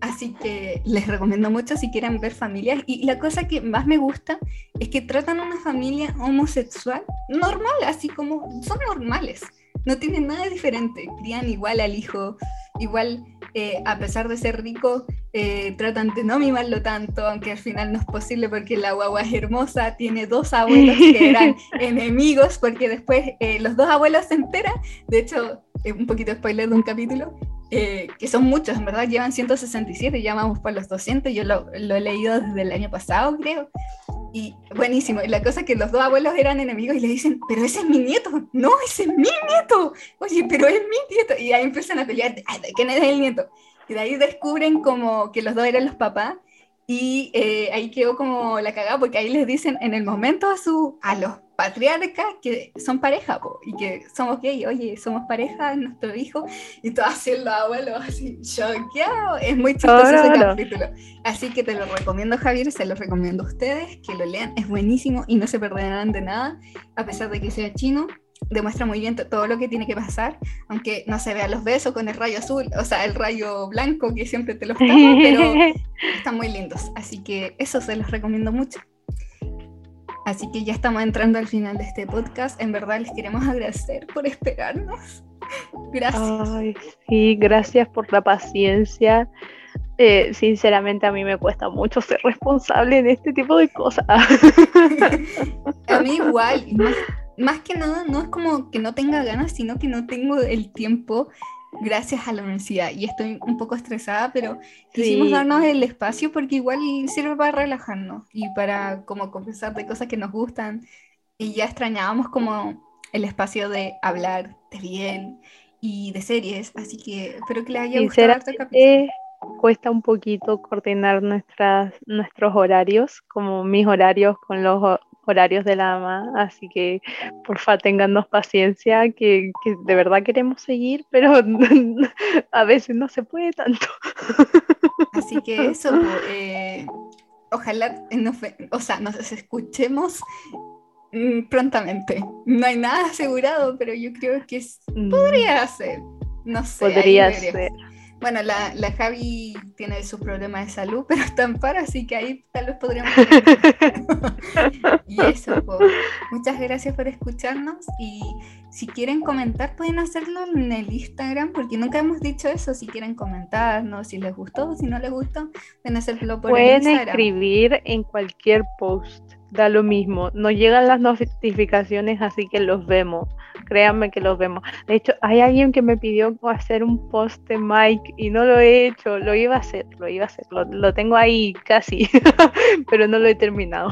Así que les recomiendo mucho si quieren ver familias. Y la cosa que más me gusta es que tratan a una familia homosexual normal, así como son normales. No tienen nada diferente. Crían igual al hijo, igual eh, a pesar de ser rico, eh, tratan de no mimarlo tanto, aunque al final no es posible porque la guagua es hermosa, tiene dos abuelos que eran enemigos, porque después eh, los dos abuelos se enteran, de hecho, un poquito spoiler de un capítulo, eh, que son muchos, en verdad llevan 167, ya vamos por los 200, yo lo, lo, he leído desde el año pasado, creo. Y buenísimo, y la cosa es que los dos abuelos eran enemigos y le dicen, pero ese es mi nieto, no, ese es mi nieto, oye, pero es mi nieto, y ahí empiezan a pelear, ¿de quién es el nieto? Y de ahí descubren como que los dos eran los papás, y eh, ahí quedó como la cagada, porque ahí les dicen en el momento a, su, a los patriarcas que son pareja y que somos gay, oye, somos pareja, nuestro hijo, y todo así los abuelos así choqueado. Es muy chistoso ese capítulo. Así que te lo recomiendo, Javier, se lo recomiendo a ustedes, que lo lean, es buenísimo y no se perderán de nada, a pesar de que sea chino. Demuestra muy bien todo lo que tiene que pasar, aunque no se vea los besos con el rayo azul, o sea, el rayo blanco que siempre te los tapa, pero están muy lindos. Así que eso se los recomiendo mucho. Así que ya estamos entrando al final de este podcast. En verdad les queremos agradecer por esperarnos. Gracias. Ay, sí, gracias por la paciencia. Eh, sinceramente a mí me cuesta mucho ser responsable en este tipo de cosas. a mí igual, más, que nada no es como que no tenga ganas, sino que no tengo el tiempo gracias a la universidad. Y estoy un poco estresada, pero quisimos darnos el espacio porque igual sirve para relajarnos y para como conversar de cosas que nos gustan. Y ya extrañábamos como el espacio de hablar de bien y de series, así que espero que les haya gustado este capítulo. Cuesta un poquito coordinar nuestras, nuestros horarios, como mis horarios con los horarios de la AMA, así que porfa tengannos paciencia, que, de verdad queremos seguir, pero a veces no se puede tanto. Así que eso, eh, ojalá nos, o sea, nos escuchemos mm, prontamente. No hay nada asegurado, pero yo creo que mm. podría ser. No sé. Podría ser. Bueno, la, la, Javi tiene sus problemas de salud, pero está en paro, así que ahí tal vez podríamos. y eso, pues, muchas gracias por escucharnos. Y si quieren comentar, pueden hacerlo en el Instagram, porque nunca hemos dicho eso. Si quieren comentarnos, si les gustó, si no les gustó, pueden hacerlo por pueden el Instagram. Pueden escribir en cualquier post da lo mismo. No llegan las notificaciones, así que los vemos. Créanme que los vemos. De hecho, hay alguien que me pidió hacer un post de Mike y no lo he hecho. Lo iba a hacer, lo iba a hacer. Lo, tengo ahí casi, pero no lo he terminado.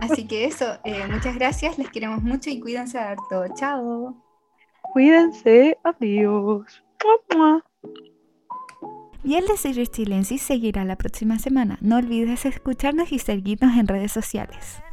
así que eso, eh, muchas gracias. Les queremos mucho y cuídense harto. Chao. Cuídense. Adiós. Y el de Series Chilensis seguirá la próxima semana. No olvides escucharnos y seguirnos en redes sociales.